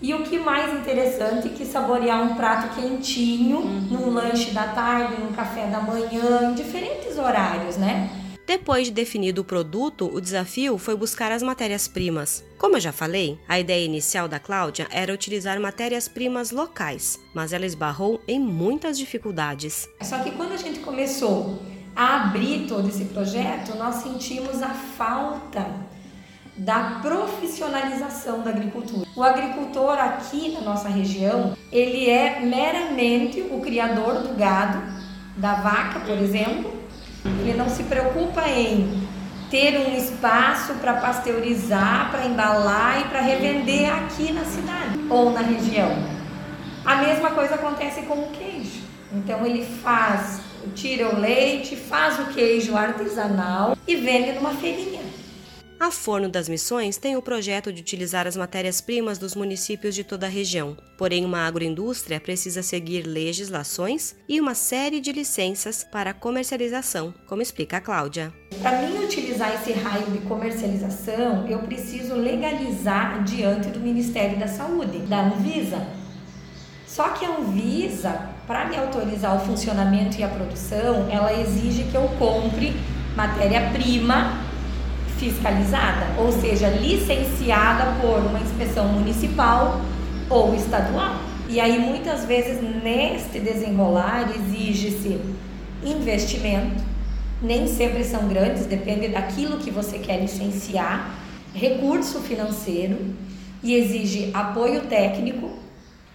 E o que mais interessante é que saborear um prato quentinho uhum. num lanche da tarde, num café da manhã, em diferentes horários, né? Depois de definido o produto, o desafio foi buscar as matérias-primas. Como eu já falei, a ideia inicial da Cláudia era utilizar matérias-primas locais, mas ela esbarrou em muitas dificuldades. Só que quando a gente começou a abrir todo esse projeto, nós sentimos a falta da profissionalização da agricultura. O agricultor aqui na nossa região, ele é meramente o criador do gado, da vaca, por exemplo, ele não se preocupa em ter um espaço para pasteurizar, para embalar e para revender aqui na cidade ou na região. A mesma coisa acontece com o queijo. Então ele faz, tira o leite, faz o queijo artesanal e vende numa feirinha. A Forno das Missões tem o projeto de utilizar as matérias-primas dos municípios de toda a região. Porém, uma agroindústria precisa seguir legislações e uma série de licenças para comercialização, como explica a Cláudia. Para mim utilizar esse raio de comercialização, eu preciso legalizar diante do Ministério da Saúde, da Anvisa. Só que a Anvisa, para me autorizar o funcionamento e a produção, ela exige que eu compre matéria-prima fiscalizada, ou seja, licenciada por uma inspeção municipal ou estadual. E aí muitas vezes neste desenrolar exige-se investimento, nem sempre são grandes, depende daquilo que você quer licenciar, recurso financeiro e exige apoio técnico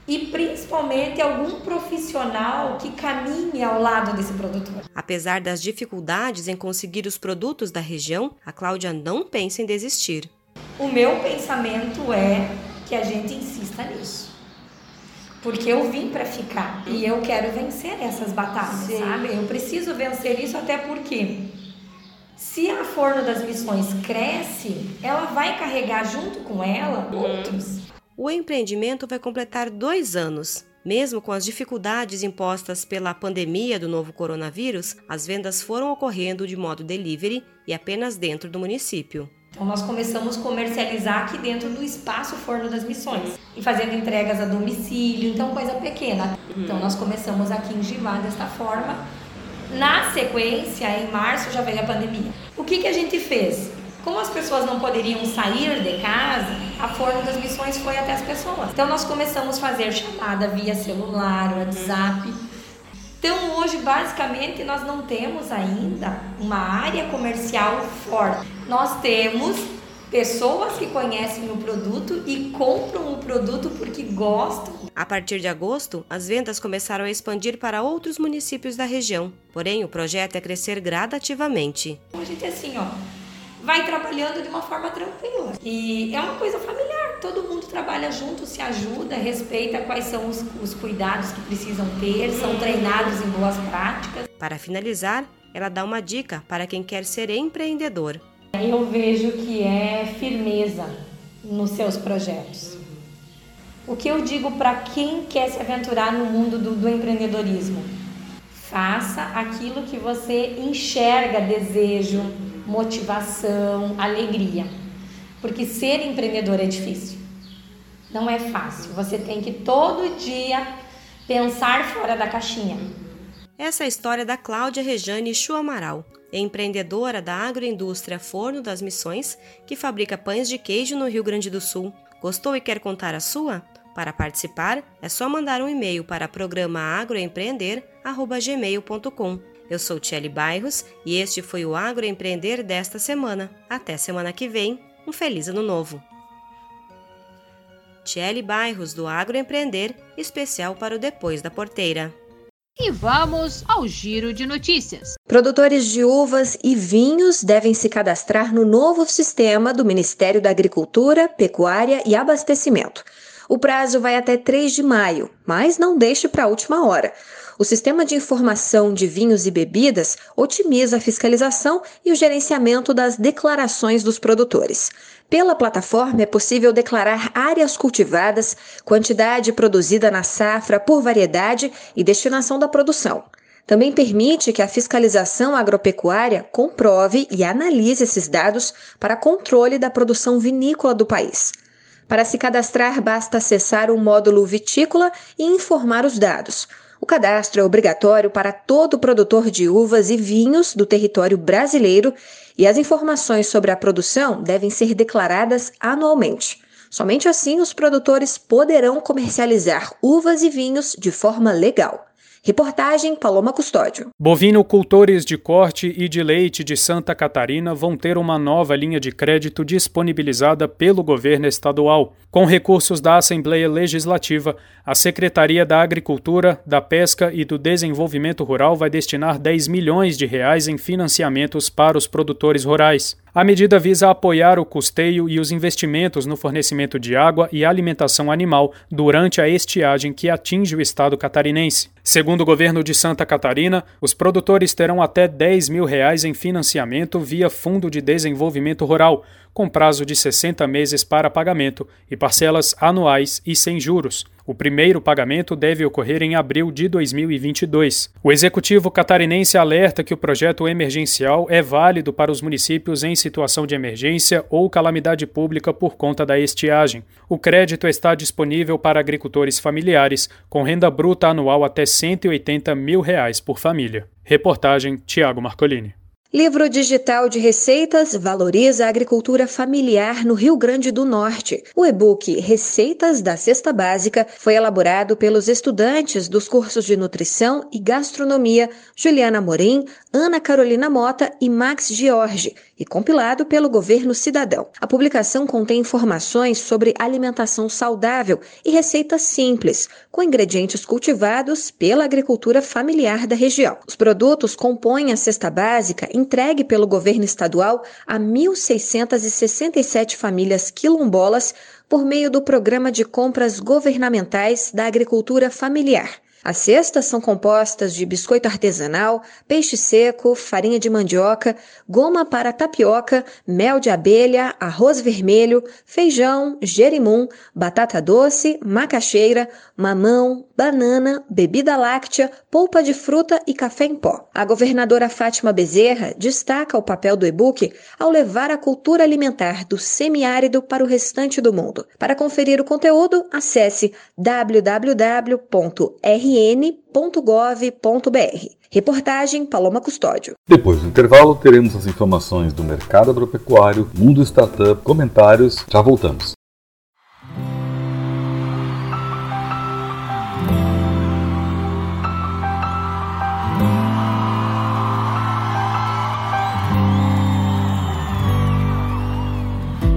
e principalmente algum profissional que caminhe ao lado desse produtor. Apesar das dificuldades em conseguir os produtos da região, a Cláudia não pensa em desistir. O meu pensamento é que a gente insista nisso. Porque eu vim para ficar e eu quero vencer essas batalhas, Sim. sabe? Eu preciso vencer isso até porque se a Forno das Missões cresce, ela vai carregar junto com ela uhum. outros o empreendimento vai completar dois anos. Mesmo com as dificuldades impostas pela pandemia do novo coronavírus, as vendas foram ocorrendo de modo delivery e apenas dentro do município. Então nós começamos a comercializar aqui dentro do espaço Forno das Missões e fazendo entregas a domicílio, então coisa pequena. Então nós começamos aqui em Givá desta forma. Na sequência, em março já veio a pandemia. O que, que a gente fez? Como as pessoas não poderiam sair de casa, a forma das missões foi até as pessoas. Então nós começamos a fazer chamada via celular, WhatsApp. Então hoje basicamente nós não temos ainda uma área comercial forte. Nós temos pessoas que conhecem o produto e compram o produto porque gostam. A partir de agosto, as vendas começaram a expandir para outros municípios da região. Porém, o projeto é crescer gradativamente. A gente é assim, ó, vai trabalhando de uma forma tranquila. E é uma coisa familiar, todo mundo trabalha junto, se ajuda, respeita quais são os, os cuidados que precisam ter, são treinados em boas práticas. Para finalizar, ela dá uma dica para quem quer ser empreendedor. Eu vejo que é firmeza nos seus projetos. O que eu digo para quem quer se aventurar no mundo do, do empreendedorismo? Faça aquilo que você enxerga desejo, motivação, alegria. Porque ser empreendedor é difícil. Não é fácil. Você tem que todo dia pensar fora da caixinha. Essa é a história da Cláudia Rejane Chu Amaral, empreendedora da agroindústria Forno das Missões, que fabrica pães de queijo no Rio Grande do Sul. Gostou e quer contar a sua? Para participar, é só mandar um e-mail para programa_agroempreender@gmail.com eu sou Tiele Bairros e este foi o Agroempreender desta semana. Até semana que vem. Um feliz ano novo. Tiele Bairros do Agroempreender, especial para o Depois da Porteira. E vamos ao giro de notícias. Produtores de uvas e vinhos devem se cadastrar no novo sistema do Ministério da Agricultura, Pecuária e Abastecimento. O prazo vai até 3 de maio, mas não deixe para a última hora. O sistema de informação de vinhos e bebidas otimiza a fiscalização e o gerenciamento das declarações dos produtores. Pela plataforma é possível declarar áreas cultivadas, quantidade produzida na safra por variedade e destinação da produção. Também permite que a fiscalização agropecuária comprove e analise esses dados para controle da produção vinícola do país. Para se cadastrar, basta acessar o módulo Vitícola e informar os dados. O cadastro é obrigatório para todo produtor de uvas e vinhos do território brasileiro e as informações sobre a produção devem ser declaradas anualmente. Somente assim os produtores poderão comercializar uvas e vinhos de forma legal. Reportagem Paloma Custódio. Bovinocultores de corte e de leite de Santa Catarina vão ter uma nova linha de crédito disponibilizada pelo governo estadual. Com recursos da Assembleia Legislativa, a Secretaria da Agricultura, da Pesca e do Desenvolvimento Rural vai destinar 10 milhões de reais em financiamentos para os produtores rurais. A medida visa apoiar o custeio e os investimentos no fornecimento de água e alimentação animal durante a estiagem que atinge o estado catarinense. Segundo o governo de Santa Catarina, os produtores terão até 10 mil reais em financiamento via Fundo de Desenvolvimento Rural, com prazo de 60 meses para pagamento e parcelas anuais e sem juros. O primeiro pagamento deve ocorrer em abril de 2022. O executivo catarinense alerta que o projeto emergencial é válido para os municípios em situação de emergência ou calamidade pública por conta da estiagem. O crédito está disponível para agricultores familiares com renda bruta anual até 180 mil reais por família. Reportagem Tiago Marcolini. Livro digital de receitas valoriza a agricultura familiar no Rio Grande do Norte. O e-book Receitas da Cesta Básica foi elaborado pelos estudantes dos cursos de nutrição e gastronomia Juliana Morim, Ana Carolina Mota e Max Giorgi e compilado pelo governo cidadão. A publicação contém informações sobre alimentação saudável e receitas simples, com ingredientes cultivados pela agricultura familiar da região. Os produtos compõem a cesta básica entregue pelo governo estadual a 1.667 famílias quilombolas por meio do Programa de Compras Governamentais da Agricultura Familiar. As cestas são compostas de biscoito artesanal, peixe seco, farinha de mandioca, goma para tapioca, mel de abelha, arroz vermelho, feijão, gerimum, batata doce, macaxeira, mamão, banana, bebida láctea, polpa de fruta e café em pó. A governadora Fátima Bezerra destaca o papel do e-book ao levar a cultura alimentar do semiárido para o restante do mundo. Para conferir o conteúdo, acesse www.rn rn.gov.br. Reportagem Paloma Custódio. Depois do intervalo, teremos as informações do mercado agropecuário, mundo startup, comentários. Já voltamos.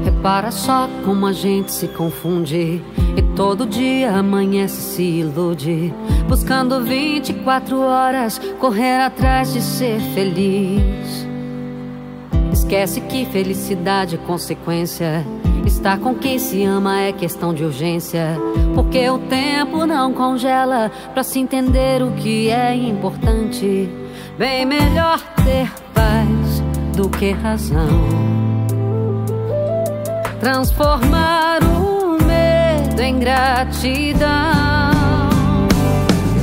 Repara só como a gente se confunde e todo dia amanhece se ilude, buscando 24 horas correr atrás de ser feliz. Esquece que felicidade é consequência. Estar com quem se ama é questão de urgência. Porque o tempo não congela pra se entender o que é importante. Bem melhor ter paz do que razão transformar o medo em gratidão.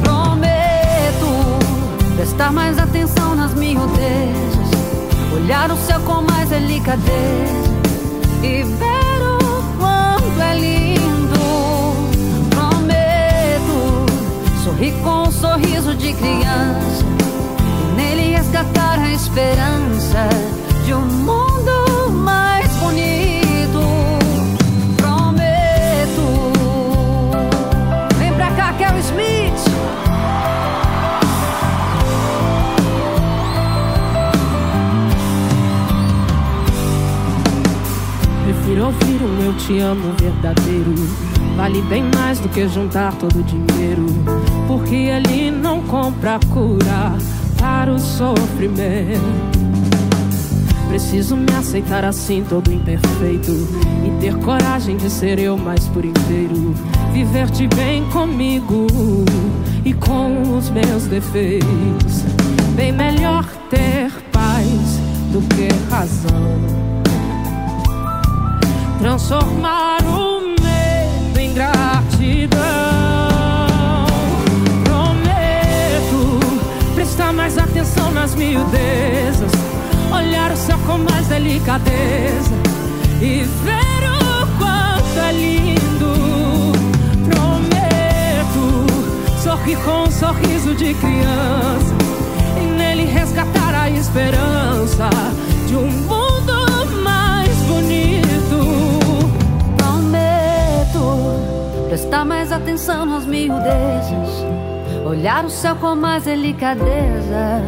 Prometo prestar mais atenção nas miudezas, olhar o céu com mais delicadeza e ver o quanto é lindo. Prometo sorrir com um sorriso de criança e nele resgatar a esperança de um mundo ouvir o meu te amo verdadeiro. Vale bem mais do que juntar todo o dinheiro. Porque ele não compra cura para o sofrimento. Preciso me aceitar assim, todo imperfeito. E ter coragem de ser eu mais por inteiro. Viver-te bem comigo e com os meus defeitos. Bem melhor ter paz do que razão. Transformar o medo em gratidão. Prometo prestar mais atenção nas miudezas. Olhar o céu com mais delicadeza e ver o quanto é lindo. Prometo sorrir com um sorriso de criança e nele resgatar a esperança de um mundo prestar mais atenção nas miudezas, olhar o céu com mais delicadeza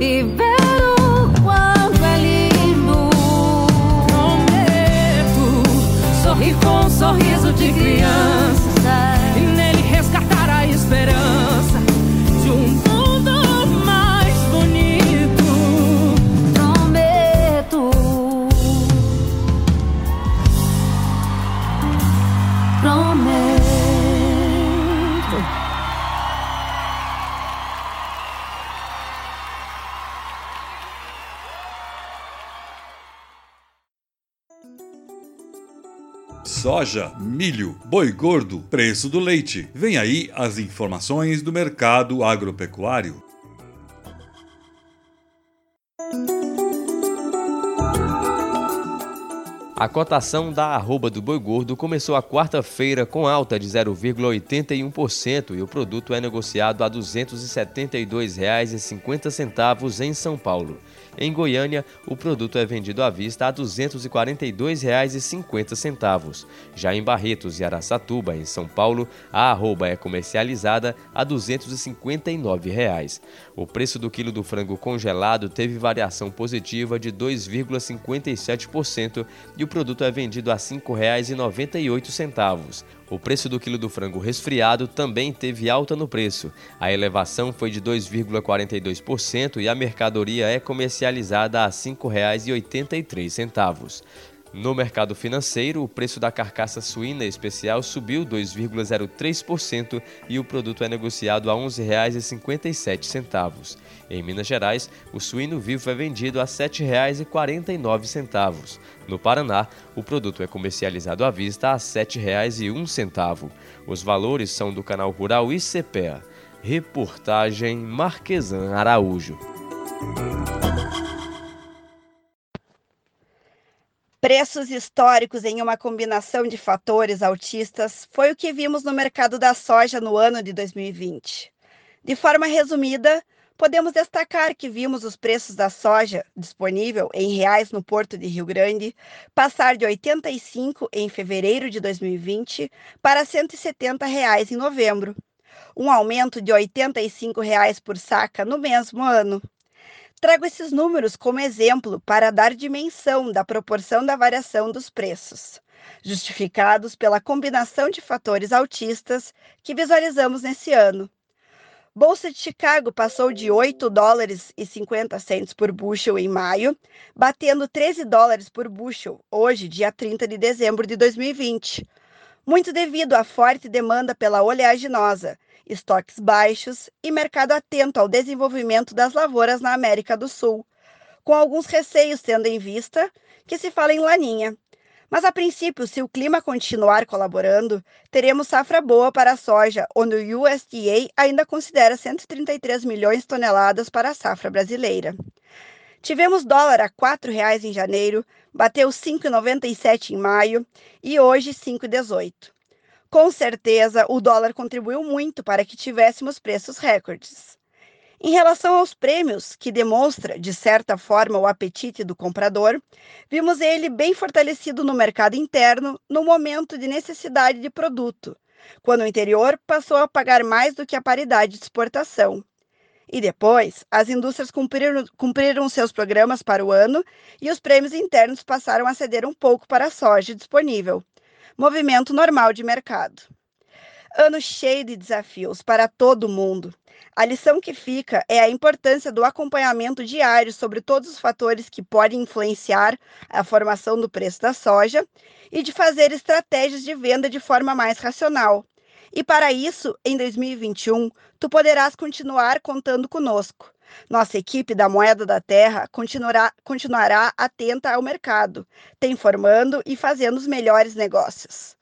e ver o quanto é lindo. Prometo sorrir com um sorriso de criança Soja, milho, boi gordo, preço do leite. Vem aí as informações do mercado agropecuário. A cotação da arroba do boi gordo começou a quarta-feira com alta de 0,81% e o produto é negociado a R$ 272,50 em São Paulo. Em Goiânia, o produto é vendido à vista a R$ 242,50. Já em Barretos e Araçatuba, em São Paulo, a arroba é comercializada a 259 reais. O preço do quilo do frango congelado teve variação positiva de 2,57% e o produto é vendido a R$ 5,98. O preço do quilo do frango resfriado também teve alta no preço. A elevação foi de 2,42% e a mercadoria é comercializada a R$ 5,83. No mercado financeiro, o preço da carcaça suína especial subiu 2,03% e o produto é negociado a R$ 11,57. Em Minas Gerais, o suíno vivo é vendido a R$ 7,49. No Paraná, o produto é comercializado à vista a R$ 7,01. Os valores são do canal Rural ICPEA. Reportagem Marquesan Araújo. Preços históricos em uma combinação de fatores altistas foi o que vimos no mercado da soja no ano de 2020. De forma resumida, podemos destacar que vimos os preços da soja disponível em reais no Porto de Rio Grande passar de R$ 85 em fevereiro de 2020 para 170 reais em novembro, um aumento de 85 reais por saca no mesmo ano. Trago esses números como exemplo para dar dimensão da proporção da variação dos preços, justificados pela combinação de fatores altistas que visualizamos nesse ano. Bolsa de Chicago passou de 8 dólares e 50 centos por bushel em maio, batendo 13 dólares por bushel hoje, dia 30 de dezembro de 2020, muito devido à forte demanda pela oleaginosa, estoques baixos e mercado atento ao desenvolvimento das lavouras na América do Sul, com alguns receios tendo em vista que se fala em laninha. Mas a princípio, se o clima continuar colaborando, teremos safra boa para a soja, onde o USDA ainda considera 133 milhões de toneladas para a safra brasileira. Tivemos dólar a R$ 4,00 em janeiro, bateu 5,97 em maio e hoje 5,18. Com certeza, o dólar contribuiu muito para que tivéssemos preços recordes. Em relação aos prêmios, que demonstra, de certa forma, o apetite do comprador, vimos ele bem fortalecido no mercado interno no momento de necessidade de produto, quando o interior passou a pagar mais do que a paridade de exportação. E depois, as indústrias cumpriram, cumpriram seus programas para o ano e os prêmios internos passaram a ceder um pouco para a soja disponível, movimento normal de mercado. Ano cheio de desafios para todo mundo. A lição que fica é a importância do acompanhamento diário sobre todos os fatores que podem influenciar a formação do preço da soja e de fazer estratégias de venda de forma mais racional. E para isso, em 2021, tu poderás continuar contando conosco. Nossa equipe da Moeda da Terra continuará, continuará atenta ao mercado, te informando e fazendo os melhores negócios.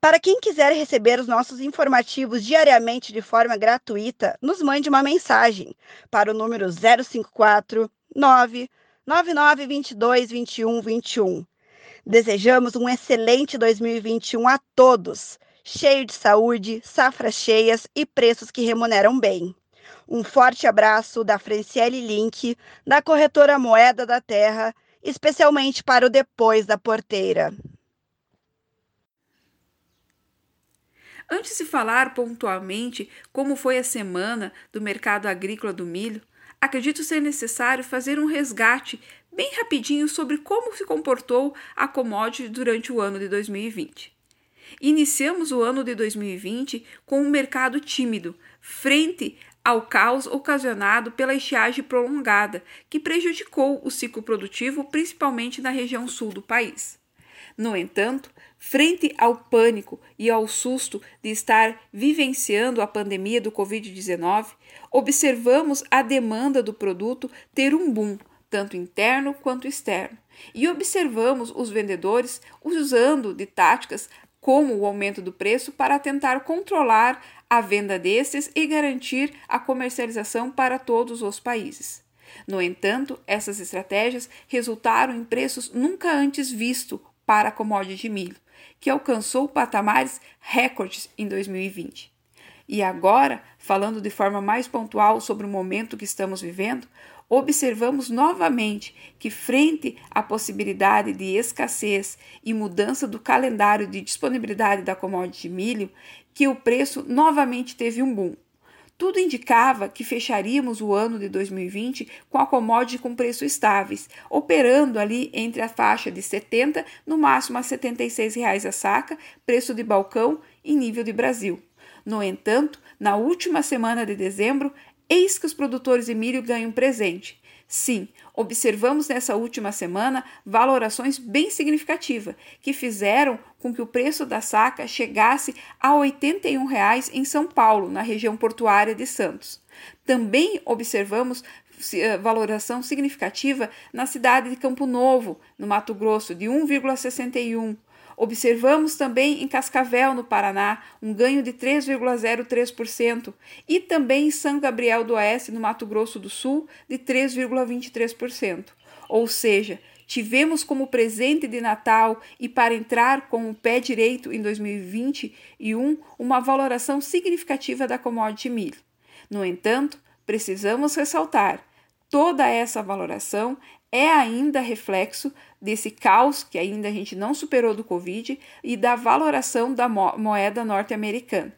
Para quem quiser receber os nossos informativos diariamente de forma gratuita, nos mande uma mensagem para o número 054 99922 2121. Desejamos um excelente 2021 a todos, cheio de saúde, safras cheias e preços que remuneram bem. Um forte abraço da Franciele Link, da corretora Moeda da Terra, especialmente para o Depois da Porteira. Antes de falar pontualmente como foi a semana do mercado agrícola do milho, acredito ser necessário fazer um resgate bem rapidinho sobre como se comportou a commodity durante o ano de 2020. Iniciamos o ano de 2020 com um mercado tímido, frente ao caos ocasionado pela estiagem prolongada, que prejudicou o ciclo produtivo, principalmente na região sul do país. No entanto, frente ao pânico e ao susto de estar vivenciando a pandemia do Covid-19, observamos a demanda do produto ter um boom, tanto interno quanto externo, e observamos os vendedores usando de táticas como o aumento do preço para tentar controlar a venda desses e garantir a comercialização para todos os países. No entanto, essas estratégias resultaram em preços nunca antes vistos para a commodity de milho, que alcançou patamares recordes em 2020. E agora, falando de forma mais pontual sobre o momento que estamos vivendo, observamos novamente que, frente à possibilidade de escassez e mudança do calendário de disponibilidade da commodity de milho, que o preço novamente teve um boom. Tudo indicava que fecharíamos o ano de 2020 com a commodity com preços estáveis, operando ali entre a faixa de 70 no máximo a 76 reais a saca, preço de balcão em nível de Brasil. No entanto, na última semana de dezembro, eis que os produtores de milho ganham presente. Sim, observamos nessa última semana valorações bem significativas, que fizeram com que o preço da saca chegasse a 81 reais em São Paulo, na região portuária de Santos. Também observamos eh, valoração significativa na cidade de Campo Novo, no Mato Grosso, de 1,61 Observamos também em Cascavel, no Paraná, um ganho de 3,03% e também em São Gabriel do Oeste, no Mato Grosso do Sul, de 3,23%. Ou seja, tivemos como presente de Natal e para entrar com o pé direito em 2021 uma valoração significativa da commodity milho. No entanto, precisamos ressaltar, toda essa valoração é ainda reflexo desse caos que ainda a gente não superou do Covid e da valoração da moeda norte-americana.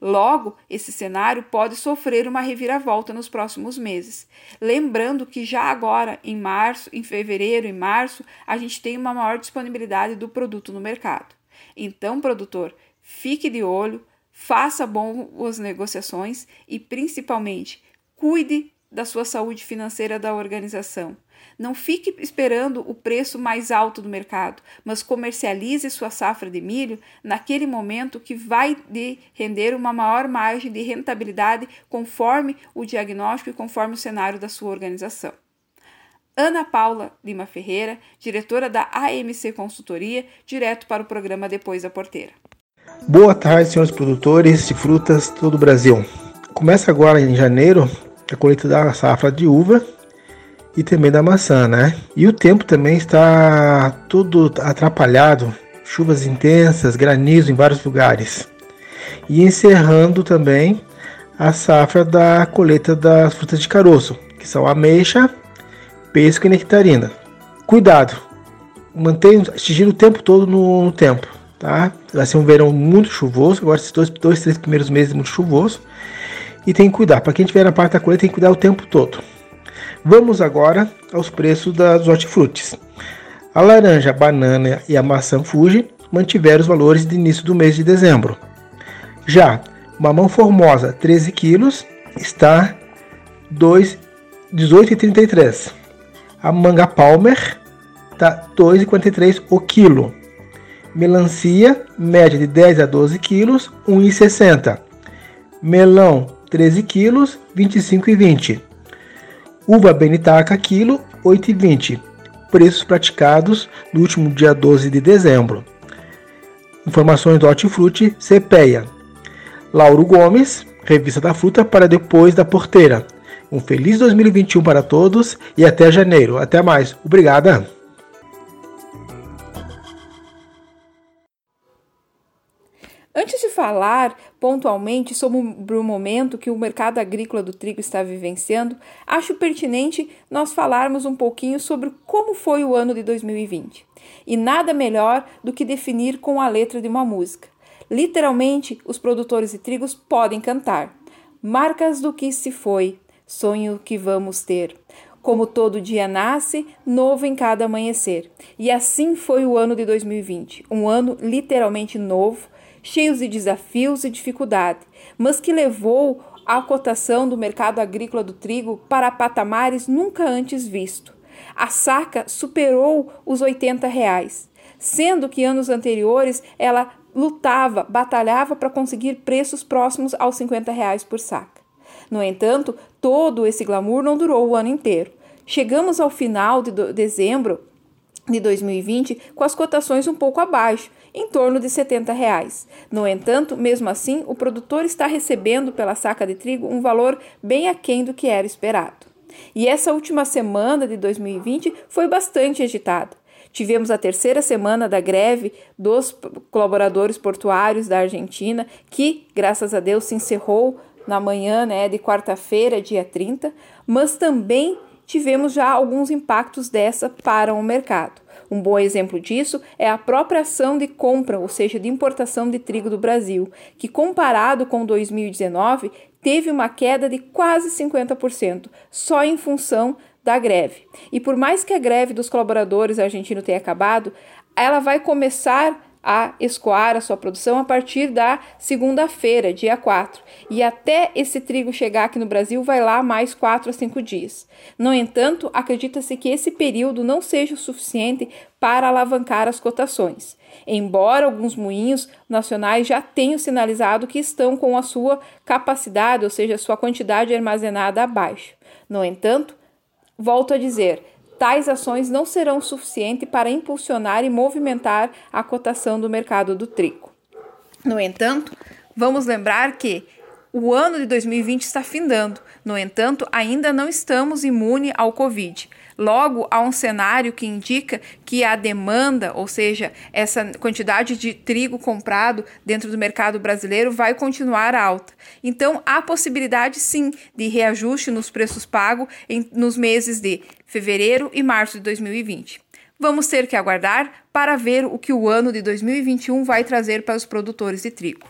Logo, esse cenário pode sofrer uma reviravolta nos próximos meses. Lembrando que já agora, em março, em fevereiro e março, a gente tem uma maior disponibilidade do produto no mercado. Então, produtor, fique de olho, faça boas negociações e, principalmente, cuide da sua saúde financeira da organização. Não fique esperando o preço mais alto do mercado, mas comercialize sua safra de milho naquele momento que vai lhe render uma maior margem de rentabilidade conforme o diagnóstico e conforme o cenário da sua organização. Ana Paula Lima Ferreira, diretora da AMC Consultoria, direto para o programa Depois da Porteira. Boa tarde, senhores produtores de frutas todo o Brasil. Começa agora em janeiro a colheita da safra de uva e também da maçã, né? E o tempo também está tudo atrapalhado, chuvas intensas, granizo em vários lugares. E encerrando também a safra da colheita das frutas de caroço, que são ameixa, pesco e nectarina. Cuidado, mantenha sigilo o tempo todo no, no, tempo, tá? Vai ser um verão muito chuvoso, agora esses dois, dois três primeiros meses muito chuvoso. E tem que cuidar, para quem estiver na parte da colheita tem que cuidar o tempo todo. Vamos agora aos preços das hortifrutis. A laranja, a banana e a maçã Fuji mantiveram os valores de início do mês de dezembro. Já mamão formosa 13 quilos está 18,33. A manga palmer está 2,53 o quilo. Melancia média de 10 a 12 quilos 1,60. Melão 13 quilos 25,20. Uva benitaca quilo 8,20. Preços praticados no último dia 12 de dezembro. Informações do Hortifruti CPEA. Lauro Gomes, Revista da Fruta para depois da porteira. Um feliz 2021 para todos e até janeiro. Até mais. Obrigada. Antes de falar pontualmente sobre o momento que o mercado agrícola do trigo está vivenciando, acho pertinente nós falarmos um pouquinho sobre como foi o ano de 2020. E nada melhor do que definir com a letra de uma música. Literalmente, os produtores de trigos podem cantar: Marcas do que se foi, sonho que vamos ter. Como todo dia nasce, novo em cada amanhecer. E assim foi o ano de 2020, um ano literalmente novo cheios de desafios e dificuldade, mas que levou a cotação do mercado agrícola do trigo para patamares nunca antes visto. A saca superou os 80 reais, sendo que anos anteriores ela lutava, batalhava para conseguir preços próximos aos 50 reais por saca. No entanto, todo esse glamour não durou o ano inteiro. Chegamos ao final de dezembro de 2020 com as cotações um pouco abaixo, em torno de 70 reais. No entanto, mesmo assim, o produtor está recebendo pela saca de trigo um valor bem aquém do que era esperado. E essa última semana de 2020 foi bastante agitada. Tivemos a terceira semana da greve dos colaboradores portuários da Argentina, que, graças a Deus, se encerrou na manhã né, de quarta-feira, dia 30, mas também tivemos já alguns impactos dessa para o mercado. Um bom exemplo disso é a própria ação de compra, ou seja, de importação de trigo do Brasil, que comparado com 2019 teve uma queda de quase 50%, só em função da greve. E por mais que a greve dos colaboradores argentinos tenha acabado, ela vai começar a escoar a sua produção a partir da segunda-feira, dia 4. E até esse trigo chegar aqui no Brasil, vai lá mais 4 a 5 dias. No entanto, acredita-se que esse período não seja o suficiente para alavancar as cotações. Embora alguns moinhos nacionais já tenham sinalizado que estão com a sua capacidade, ou seja, a sua quantidade armazenada abaixo. No entanto, volto a dizer, tais ações não serão suficientes para impulsionar e movimentar a cotação do mercado do trigo. No entanto, vamos lembrar que o ano de 2020 está findando. No entanto, ainda não estamos imunes ao Covid. Logo, há um cenário que indica que a demanda, ou seja, essa quantidade de trigo comprado dentro do mercado brasileiro, vai continuar alta. Então, há possibilidade sim de reajuste nos preços pagos nos meses de fevereiro e março de 2020. Vamos ter que aguardar para ver o que o ano de 2021 vai trazer para os produtores de trigo.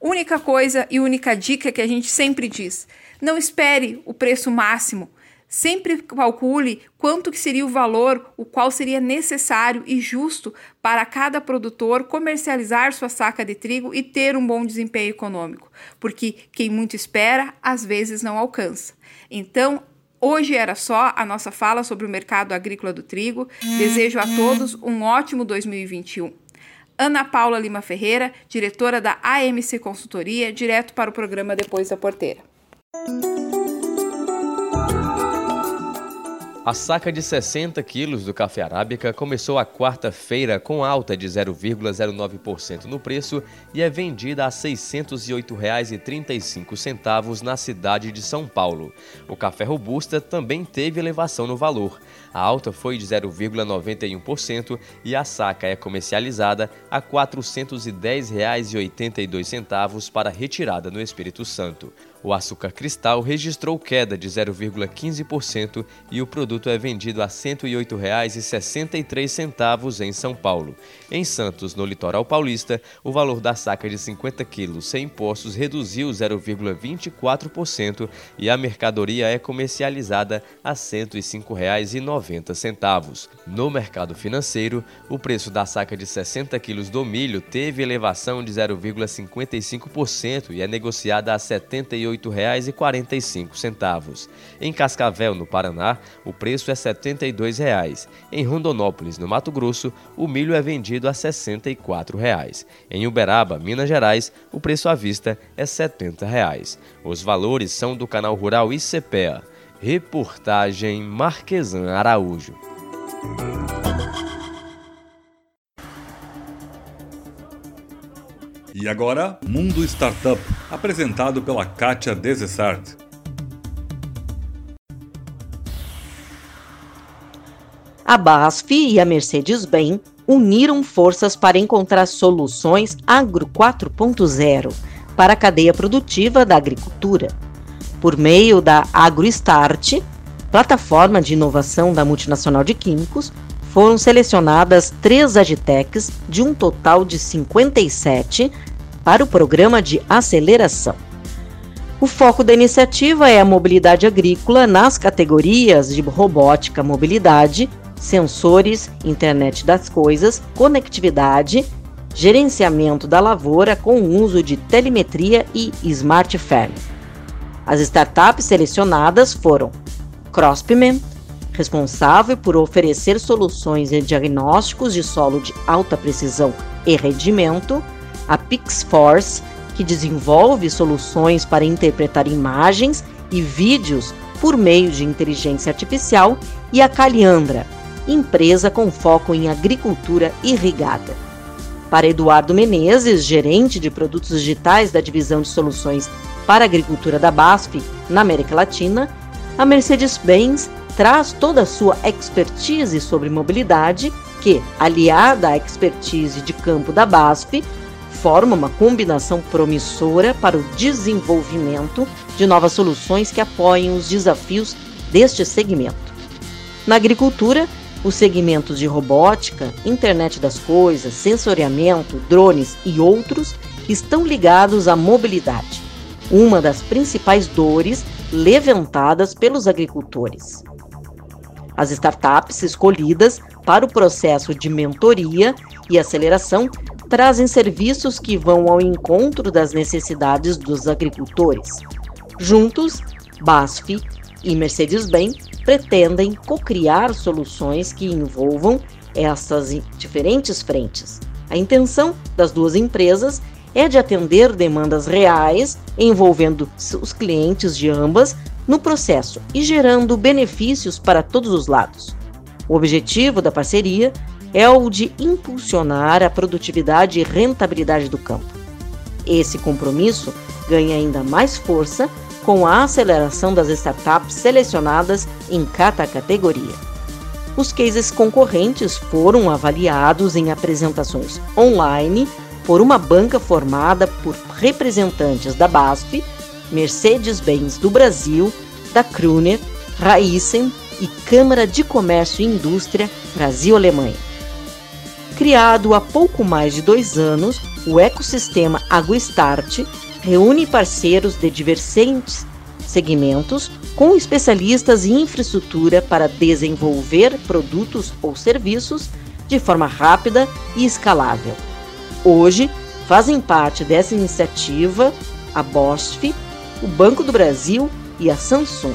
Única coisa e única dica que a gente sempre diz: não espere o preço máximo. Sempre calcule quanto que seria o valor, o qual seria necessário e justo para cada produtor comercializar sua saca de trigo e ter um bom desempenho econômico, porque quem muito espera às vezes não alcança. Então, Hoje era só a nossa fala sobre o mercado agrícola do trigo. Desejo a todos um ótimo 2021. Ana Paula Lima Ferreira, diretora da AMC Consultoria, direto para o programa Depois da Porteira. A saca de 60 quilos do café arábica começou a quarta-feira com alta de 0,09% no preço e é vendida a R$ 608,35 na cidade de São Paulo. O café robusta também teve elevação no valor. A alta foi de 0,91% e a saca é comercializada a R$ 410,82 para retirada no Espírito Santo. O açúcar cristal registrou queda de 0,15% e o produto é vendido a R$ 108,63 em São Paulo. Em Santos, no litoral paulista, o valor da saca de 50 quilos sem impostos reduziu 0,24% e a mercadoria é comercializada a R$ 105,90. No mercado financeiro, o preço da saca de 60 quilos do milho teve elevação de 0,55% e é negociada a R$ 78,45. Em Cascavel, no Paraná, o preço é R$ 72,00. Em Rondonópolis, no Mato Grosso, o milho é vendido a R$ 64,00. Em Uberaba, Minas Gerais, o preço à vista é R$ 70,00. Os valores são do canal Rural ICPEA. Reportagem Marquesan Araújo. E agora, Mundo Startup, apresentado pela Kátia Desessart. A BASF e a Mercedes-Benz uniram forças para encontrar soluções Agro 4.0 para a cadeia produtiva da agricultura. Por meio da AgroStart, plataforma de inovação da multinacional de químicos, foram selecionadas três agitecs de um total de 57 para o programa de aceleração. O foco da iniciativa é a mobilidade agrícola nas categorias de robótica, mobilidade, sensores, internet das coisas, conectividade, gerenciamento da lavoura com uso de telemetria e smart farm. As startups selecionadas foram Crosspman, responsável por oferecer soluções de diagnósticos de solo de alta precisão e rendimento, a PixForce, que desenvolve soluções para interpretar imagens e vídeos por meio de inteligência artificial, e a Caliandra, empresa com foco em agricultura irrigada. Para Eduardo Menezes, gerente de produtos digitais da divisão de soluções para agricultura da BASF na América Latina, a Mercedes-Benz traz toda a sua expertise sobre mobilidade, que, aliada à expertise de campo da BASF, forma uma combinação promissora para o desenvolvimento de novas soluções que apoiem os desafios deste segmento. Na agricultura, os segmentos de robótica, internet das coisas, sensoriamento, drones e outros estão ligados à mobilidade, uma das principais dores levantadas pelos agricultores. As startups escolhidas para o processo de mentoria e aceleração trazem serviços que vão ao encontro das necessidades dos agricultores. Juntos, BASF e Mercedes-Benz pretendem co-criar soluções que envolvam essas diferentes frentes. A intenção das duas empresas é de atender demandas reais, envolvendo os clientes de ambas no processo e gerando benefícios para todos os lados. O objetivo da parceria é o de impulsionar a produtividade e rentabilidade do campo. Esse compromisso ganha ainda mais força com a aceleração das startups selecionadas em cada categoria. Os cases concorrentes foram avaliados em apresentações online por uma banca formada por representantes da BASF, Mercedes-Benz do Brasil, da Kruner, Raizen e Câmara de Comércio e Indústria Brasil-Alemanha. Criado há pouco mais de dois anos, o ecossistema AgroStart reúne parceiros de diversos segmentos com especialistas em infraestrutura para desenvolver produtos ou serviços de forma rápida e escalável. Hoje, fazem parte dessa iniciativa a Bosch, o Banco do Brasil e a Samsung.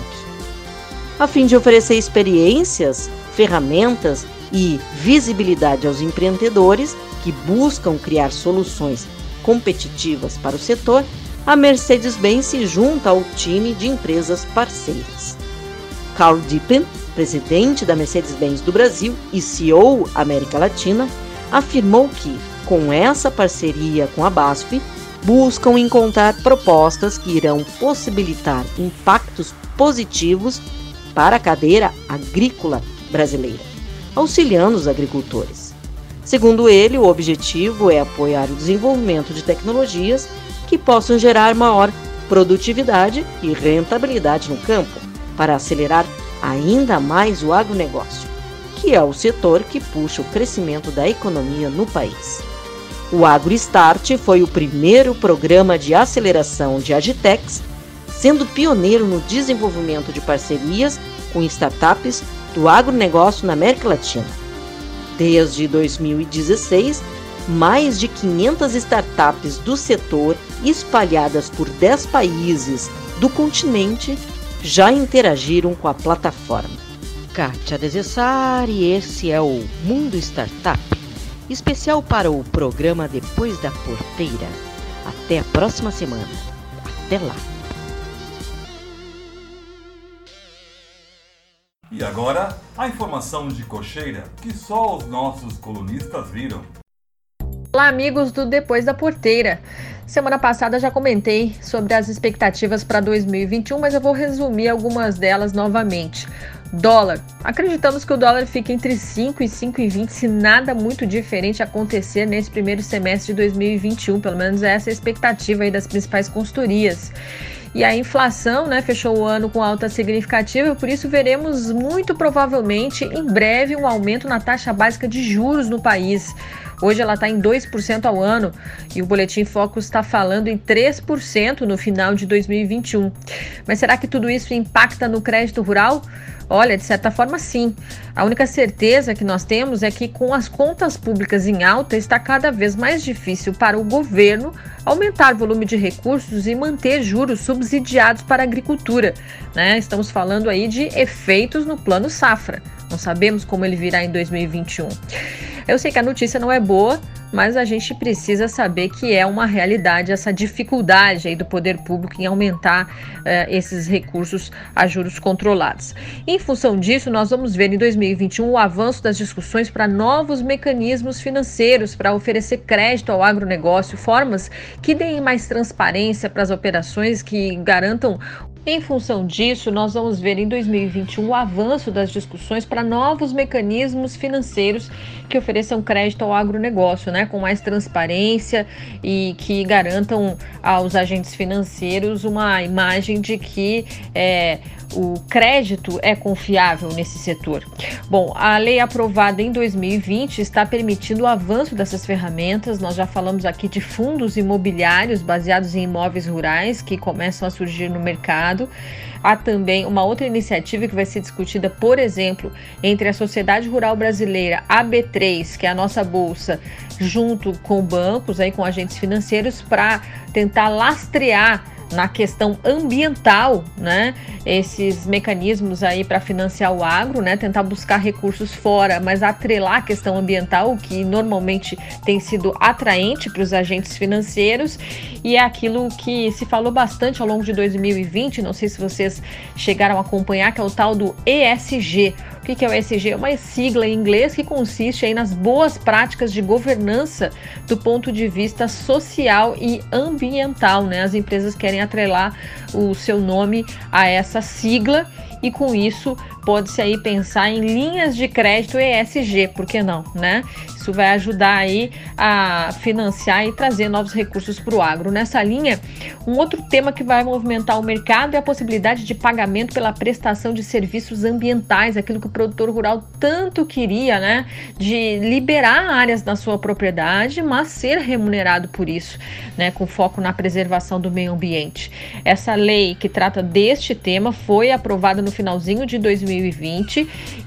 A fim de oferecer experiências, ferramentas e visibilidade aos empreendedores que buscam criar soluções competitivas para o setor, a Mercedes-Benz se junta ao time de empresas parceiras. Carl Dippen, presidente da Mercedes-Benz do Brasil e CEO América Latina, afirmou que, com essa parceria com a BASF, buscam encontrar propostas que irão possibilitar impactos positivos para a cadeira agrícola brasileira, auxiliando os agricultores. Segundo ele, o objetivo é apoiar o desenvolvimento de tecnologias que possam gerar maior produtividade e rentabilidade no campo, para acelerar ainda mais o agronegócio, que é o setor que puxa o crescimento da economia no país. O AgroStart foi o primeiro programa de aceleração de Agitex, sendo pioneiro no desenvolvimento de parcerias com startups do agronegócio na América Latina. Desde 2016, mais de 500 startups do setor, espalhadas por 10 países do continente, já interagiram com a plataforma. Kátia Desessari, esse é o Mundo Startup, especial para o programa Depois da Porteira. Até a próxima semana. Até lá! E agora, a informação de cocheira que só os nossos colunistas viram. Olá, amigos do Depois da Porteira. Semana passada já comentei sobre as expectativas para 2021, mas eu vou resumir algumas delas novamente. Dólar. Acreditamos que o dólar fique entre 5 e 5,20 se nada muito diferente acontecer nesse primeiro semestre de 2021. Pelo menos é essa a expectativa aí das principais consultorias. E a inflação né, fechou o ano com alta significativa, por isso veremos muito provavelmente em breve um aumento na taxa básica de juros no país. Hoje ela está em 2% ao ano e o Boletim Focus está falando em 3% no final de 2021. Mas será que tudo isso impacta no crédito rural? Olha, de certa forma, sim. A única certeza que nós temos é que, com as contas públicas em alta, está cada vez mais difícil para o governo aumentar o volume de recursos e manter juros subsidiados para a agricultura. Né? Estamos falando aí de efeitos no plano safra. Não sabemos como ele virá em 2021. Eu sei que a notícia não é boa, mas a gente precisa saber que é uma realidade essa dificuldade aí do poder público em aumentar uh, esses recursos a juros controlados. Em função disso, nós vamos ver em 2021 o avanço das discussões para novos mecanismos financeiros para oferecer crédito ao agronegócio, formas que deem mais transparência para as operações, que garantam em função disso, nós vamos ver em 2021 o avanço das discussões para novos mecanismos financeiros que ofereçam crédito ao agronegócio, né, com mais transparência e que garantam aos agentes financeiros uma imagem de que é, o crédito é confiável nesse setor. Bom, a lei aprovada em 2020 está permitindo o avanço dessas ferramentas. Nós já falamos aqui de fundos imobiliários baseados em imóveis rurais que começam a surgir no mercado. Há também uma outra iniciativa que vai ser discutida, por exemplo, entre a Sociedade Rural Brasileira, a B3, que é a nossa bolsa, junto com bancos, aí com agentes financeiros, para tentar lastrear na questão ambiental, né? Esses mecanismos aí para financiar o agro, né? Tentar buscar recursos fora, mas atrelar a questão ambiental, que normalmente tem sido atraente para os agentes financeiros, e é aquilo que se falou bastante ao longo de 2020. Não sei se vocês chegaram a acompanhar, que é o tal do ESG o que é o ESG? É uma sigla em inglês que consiste aí nas boas práticas de governança do ponto de vista social e ambiental. Né? As empresas querem atrelar o seu nome a essa sigla e com isso pode-se aí pensar em linhas de crédito ESG, por que não, né? Isso vai ajudar aí a financiar e trazer novos recursos para o agro. Nessa linha, um outro tema que vai movimentar o mercado é a possibilidade de pagamento pela prestação de serviços ambientais, aquilo que o produtor rural tanto queria, né? De liberar áreas na sua propriedade, mas ser remunerado por isso, né? Com foco na preservação do meio ambiente. Essa lei que trata deste tema foi aprovada no finalzinho de 2020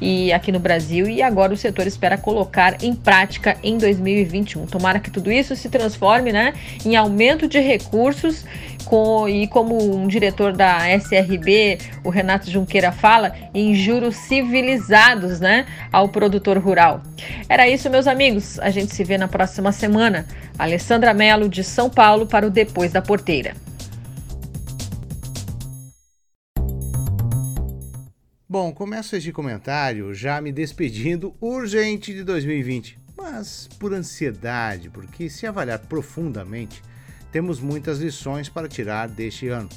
e aqui no Brasil e agora o setor espera colocar em prática em 2021. Tomara que tudo isso se transforme, né, em aumento de recursos com, e como um diretor da SRB, o Renato Junqueira fala, em juros civilizados, né, ao produtor rural. Era isso, meus amigos. A gente se vê na próxima semana. Alessandra Mello de São Paulo para o Depois da Porteira. Bom, começo este comentário já me despedindo urgente de 2020, mas por ansiedade, porque se avaliar profundamente, temos muitas lições para tirar deste ano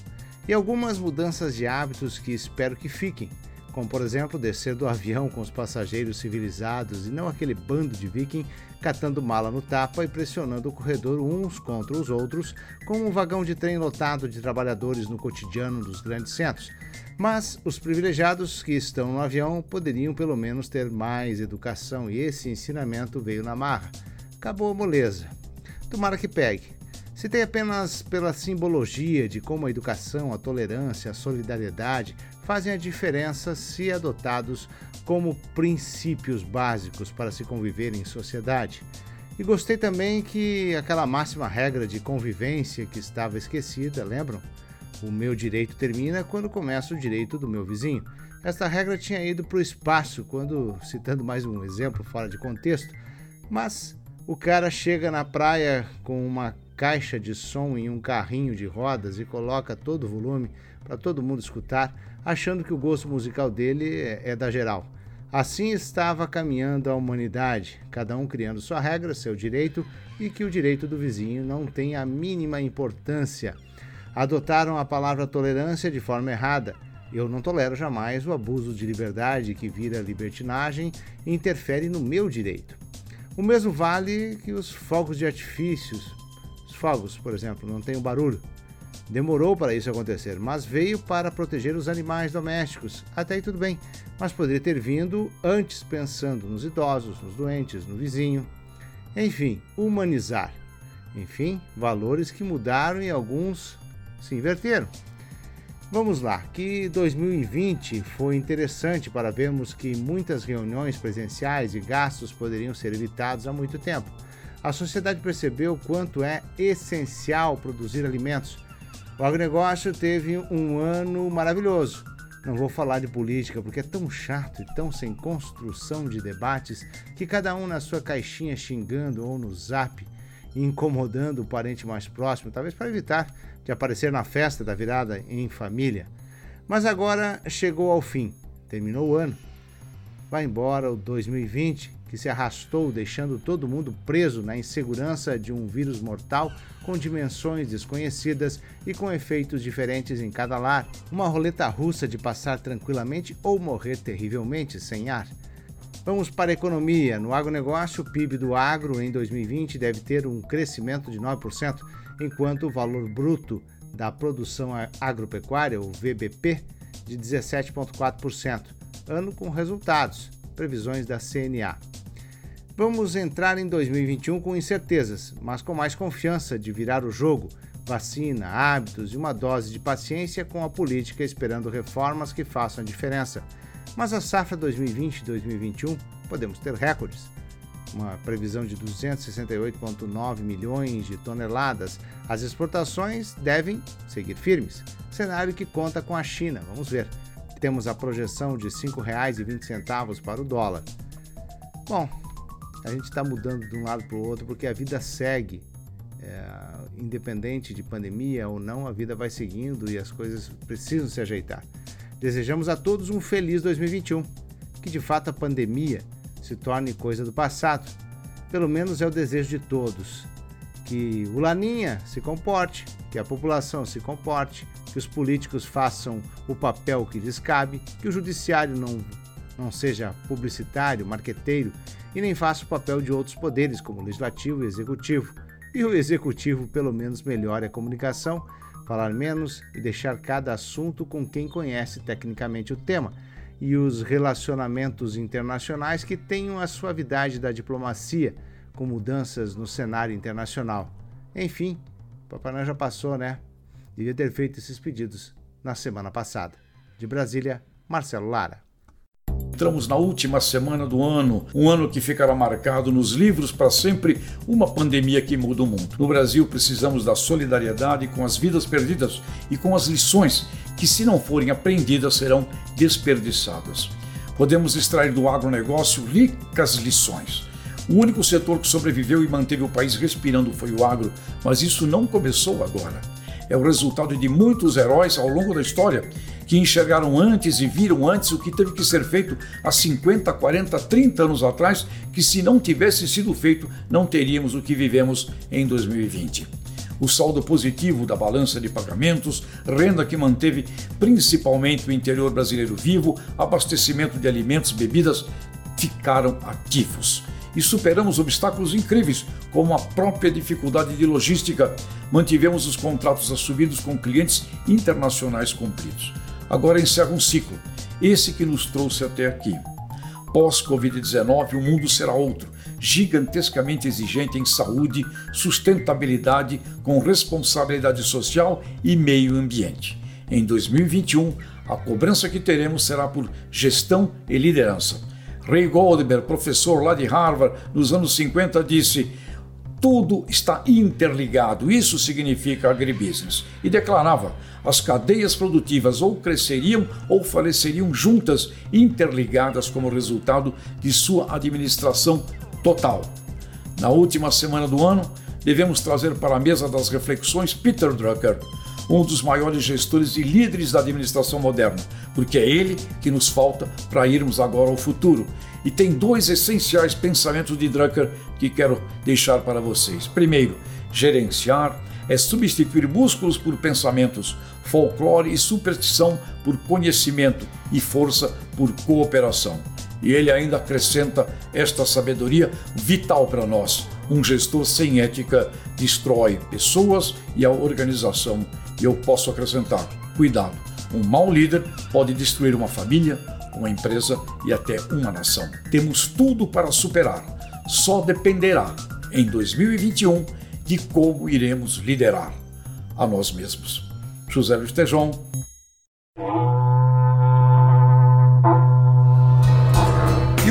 e algumas mudanças de hábitos que espero que fiquem, como por exemplo descer do avião com os passageiros civilizados e não aquele bando de viking catando mala no tapa e pressionando o corredor uns contra os outros, como um vagão de trem lotado de trabalhadores no cotidiano dos grandes centros. Mas os privilegiados que estão no avião poderiam pelo menos ter mais educação e esse ensinamento veio na marra. Acabou a moleza. Tomara que pegue. Tem apenas pela simbologia de como a educação, a tolerância, a solidariedade fazem a diferença se adotados como princípios básicos para se conviver em sociedade. E gostei também que aquela máxima regra de convivência que estava esquecida, lembram? O meu direito termina quando começa o direito do meu vizinho. Esta regra tinha ido para o espaço quando, citando mais um exemplo fora de contexto, mas o cara chega na praia com uma caixa de som em um carrinho de rodas e coloca todo o volume para todo mundo escutar, achando que o gosto musical dele é, é da geral. Assim estava caminhando a humanidade, cada um criando sua regra, seu direito, e que o direito do vizinho não tem a mínima importância. Adotaram a palavra tolerância de forma errada. Eu não tolero jamais o abuso de liberdade que vira libertinagem e interfere no meu direito. O mesmo vale que os fogos de artifícios. Os fogos, por exemplo, não têm barulho. Demorou para isso acontecer, mas veio para proteger os animais domésticos. Até aí tudo bem, mas poderia ter vindo antes pensando nos idosos, nos doentes, no vizinho. Enfim, humanizar. Enfim, valores que mudaram e alguns se inverteram. Vamos lá, que 2020 foi interessante para vermos que muitas reuniões presenciais e gastos poderiam ser evitados há muito tempo. A sociedade percebeu quanto é essencial produzir alimentos o agronegócio teve um ano maravilhoso. Não vou falar de política porque é tão chato e tão sem construção de debates que cada um na sua caixinha xingando ou no zap incomodando o parente mais próximo, talvez para evitar de aparecer na festa da virada em família. Mas agora chegou ao fim, terminou o ano. Vai embora o 2020 que se arrastou, deixando todo mundo preso na insegurança de um vírus mortal com dimensões desconhecidas e com efeitos diferentes em cada lar. Uma roleta russa de passar tranquilamente ou morrer terrivelmente sem ar. Vamos para a economia. No agronegócio, o PIB do agro em 2020 deve ter um crescimento de 9%, enquanto o valor bruto da produção agropecuária, o VBP, de 17,4%. Ano com resultados, previsões da CNA. Vamos entrar em 2021 com incertezas, mas com mais confiança de virar o jogo, vacina, hábitos e uma dose de paciência com a política esperando reformas que façam a diferença. Mas a safra 2020-2021 podemos ter recordes. Uma previsão de 268,9 milhões de toneladas. As exportações devem seguir firmes. Cenário que conta com a China, vamos ver. Temos a projeção de R$ 5,20 para o dólar. Bom, a gente está mudando de um lado para o outro porque a vida segue. É, independente de pandemia ou não, a vida vai seguindo e as coisas precisam se ajeitar. Desejamos a todos um feliz 2021. Que de fato a pandemia se torne coisa do passado. Pelo menos é o desejo de todos. Que o Laninha se comporte, que a população se comporte, que os políticos façam o papel que lhes cabe, que o judiciário não, não seja publicitário, marqueteiro e nem faça o papel de outros poderes, como o legislativo e executivo. E o executivo, pelo menos, melhore a comunicação, falar menos e deixar cada assunto com quem conhece tecnicamente o tema. E os relacionamentos internacionais que tenham a suavidade da diplomacia, com mudanças no cenário internacional. Enfim, Papai Noel já passou, né? Devia ter feito esses pedidos na semana passada. De Brasília, Marcelo Lara. Entramos na última semana do ano, um ano que ficará marcado nos livros para sempre, uma pandemia que muda o mundo. No Brasil, precisamos da solidariedade com as vidas perdidas e com as lições que, se não forem aprendidas, serão desperdiçadas. Podemos extrair do agronegócio ricas lições. O único setor que sobreviveu e manteve o país respirando foi o agro, mas isso não começou agora. É o resultado de muitos heróis ao longo da história que enxergaram antes e viram antes o que teve que ser feito há 50, 40, 30 anos atrás, que se não tivesse sido feito, não teríamos o que vivemos em 2020. o saldo positivo da balança de pagamentos, renda que manteve principalmente o interior brasileiro vivo, abastecimento de alimentos e bebidas ficaram ativos. E superamos obstáculos incríveis, como a própria dificuldade de logística. Mantivemos os contratos assumidos com clientes internacionais cumpridos. Agora encerra um ciclo, esse que nos trouxe até aqui. Pós-Covid-19, o mundo será outro, gigantescamente exigente em saúde, sustentabilidade, com responsabilidade social e meio ambiente. Em 2021, a cobrança que teremos será por gestão e liderança. Ray Goldberg, professor lá de Harvard, nos anos 50, disse: tudo está interligado, isso significa agribusiness. E declarava: as cadeias produtivas ou cresceriam ou faleceriam juntas, interligadas como resultado de sua administração total. Na última semana do ano, devemos trazer para a mesa das reflexões Peter Drucker, um dos maiores gestores e líderes da administração moderna, porque é ele que nos falta para irmos agora ao futuro. E tem dois essenciais pensamentos de Drucker que quero deixar para vocês. Primeiro, gerenciar é substituir músculos por pensamentos, folclore e superstição por conhecimento e força por cooperação. E ele ainda acrescenta esta sabedoria vital para nós. Um gestor sem ética destrói pessoas e a organização. E eu posso acrescentar: cuidado, um mau líder pode destruir uma família, uma empresa e até uma nação. Temos tudo para superar, só dependerá, em 2021, de como iremos liderar a nós mesmos. José Luiz Tejon.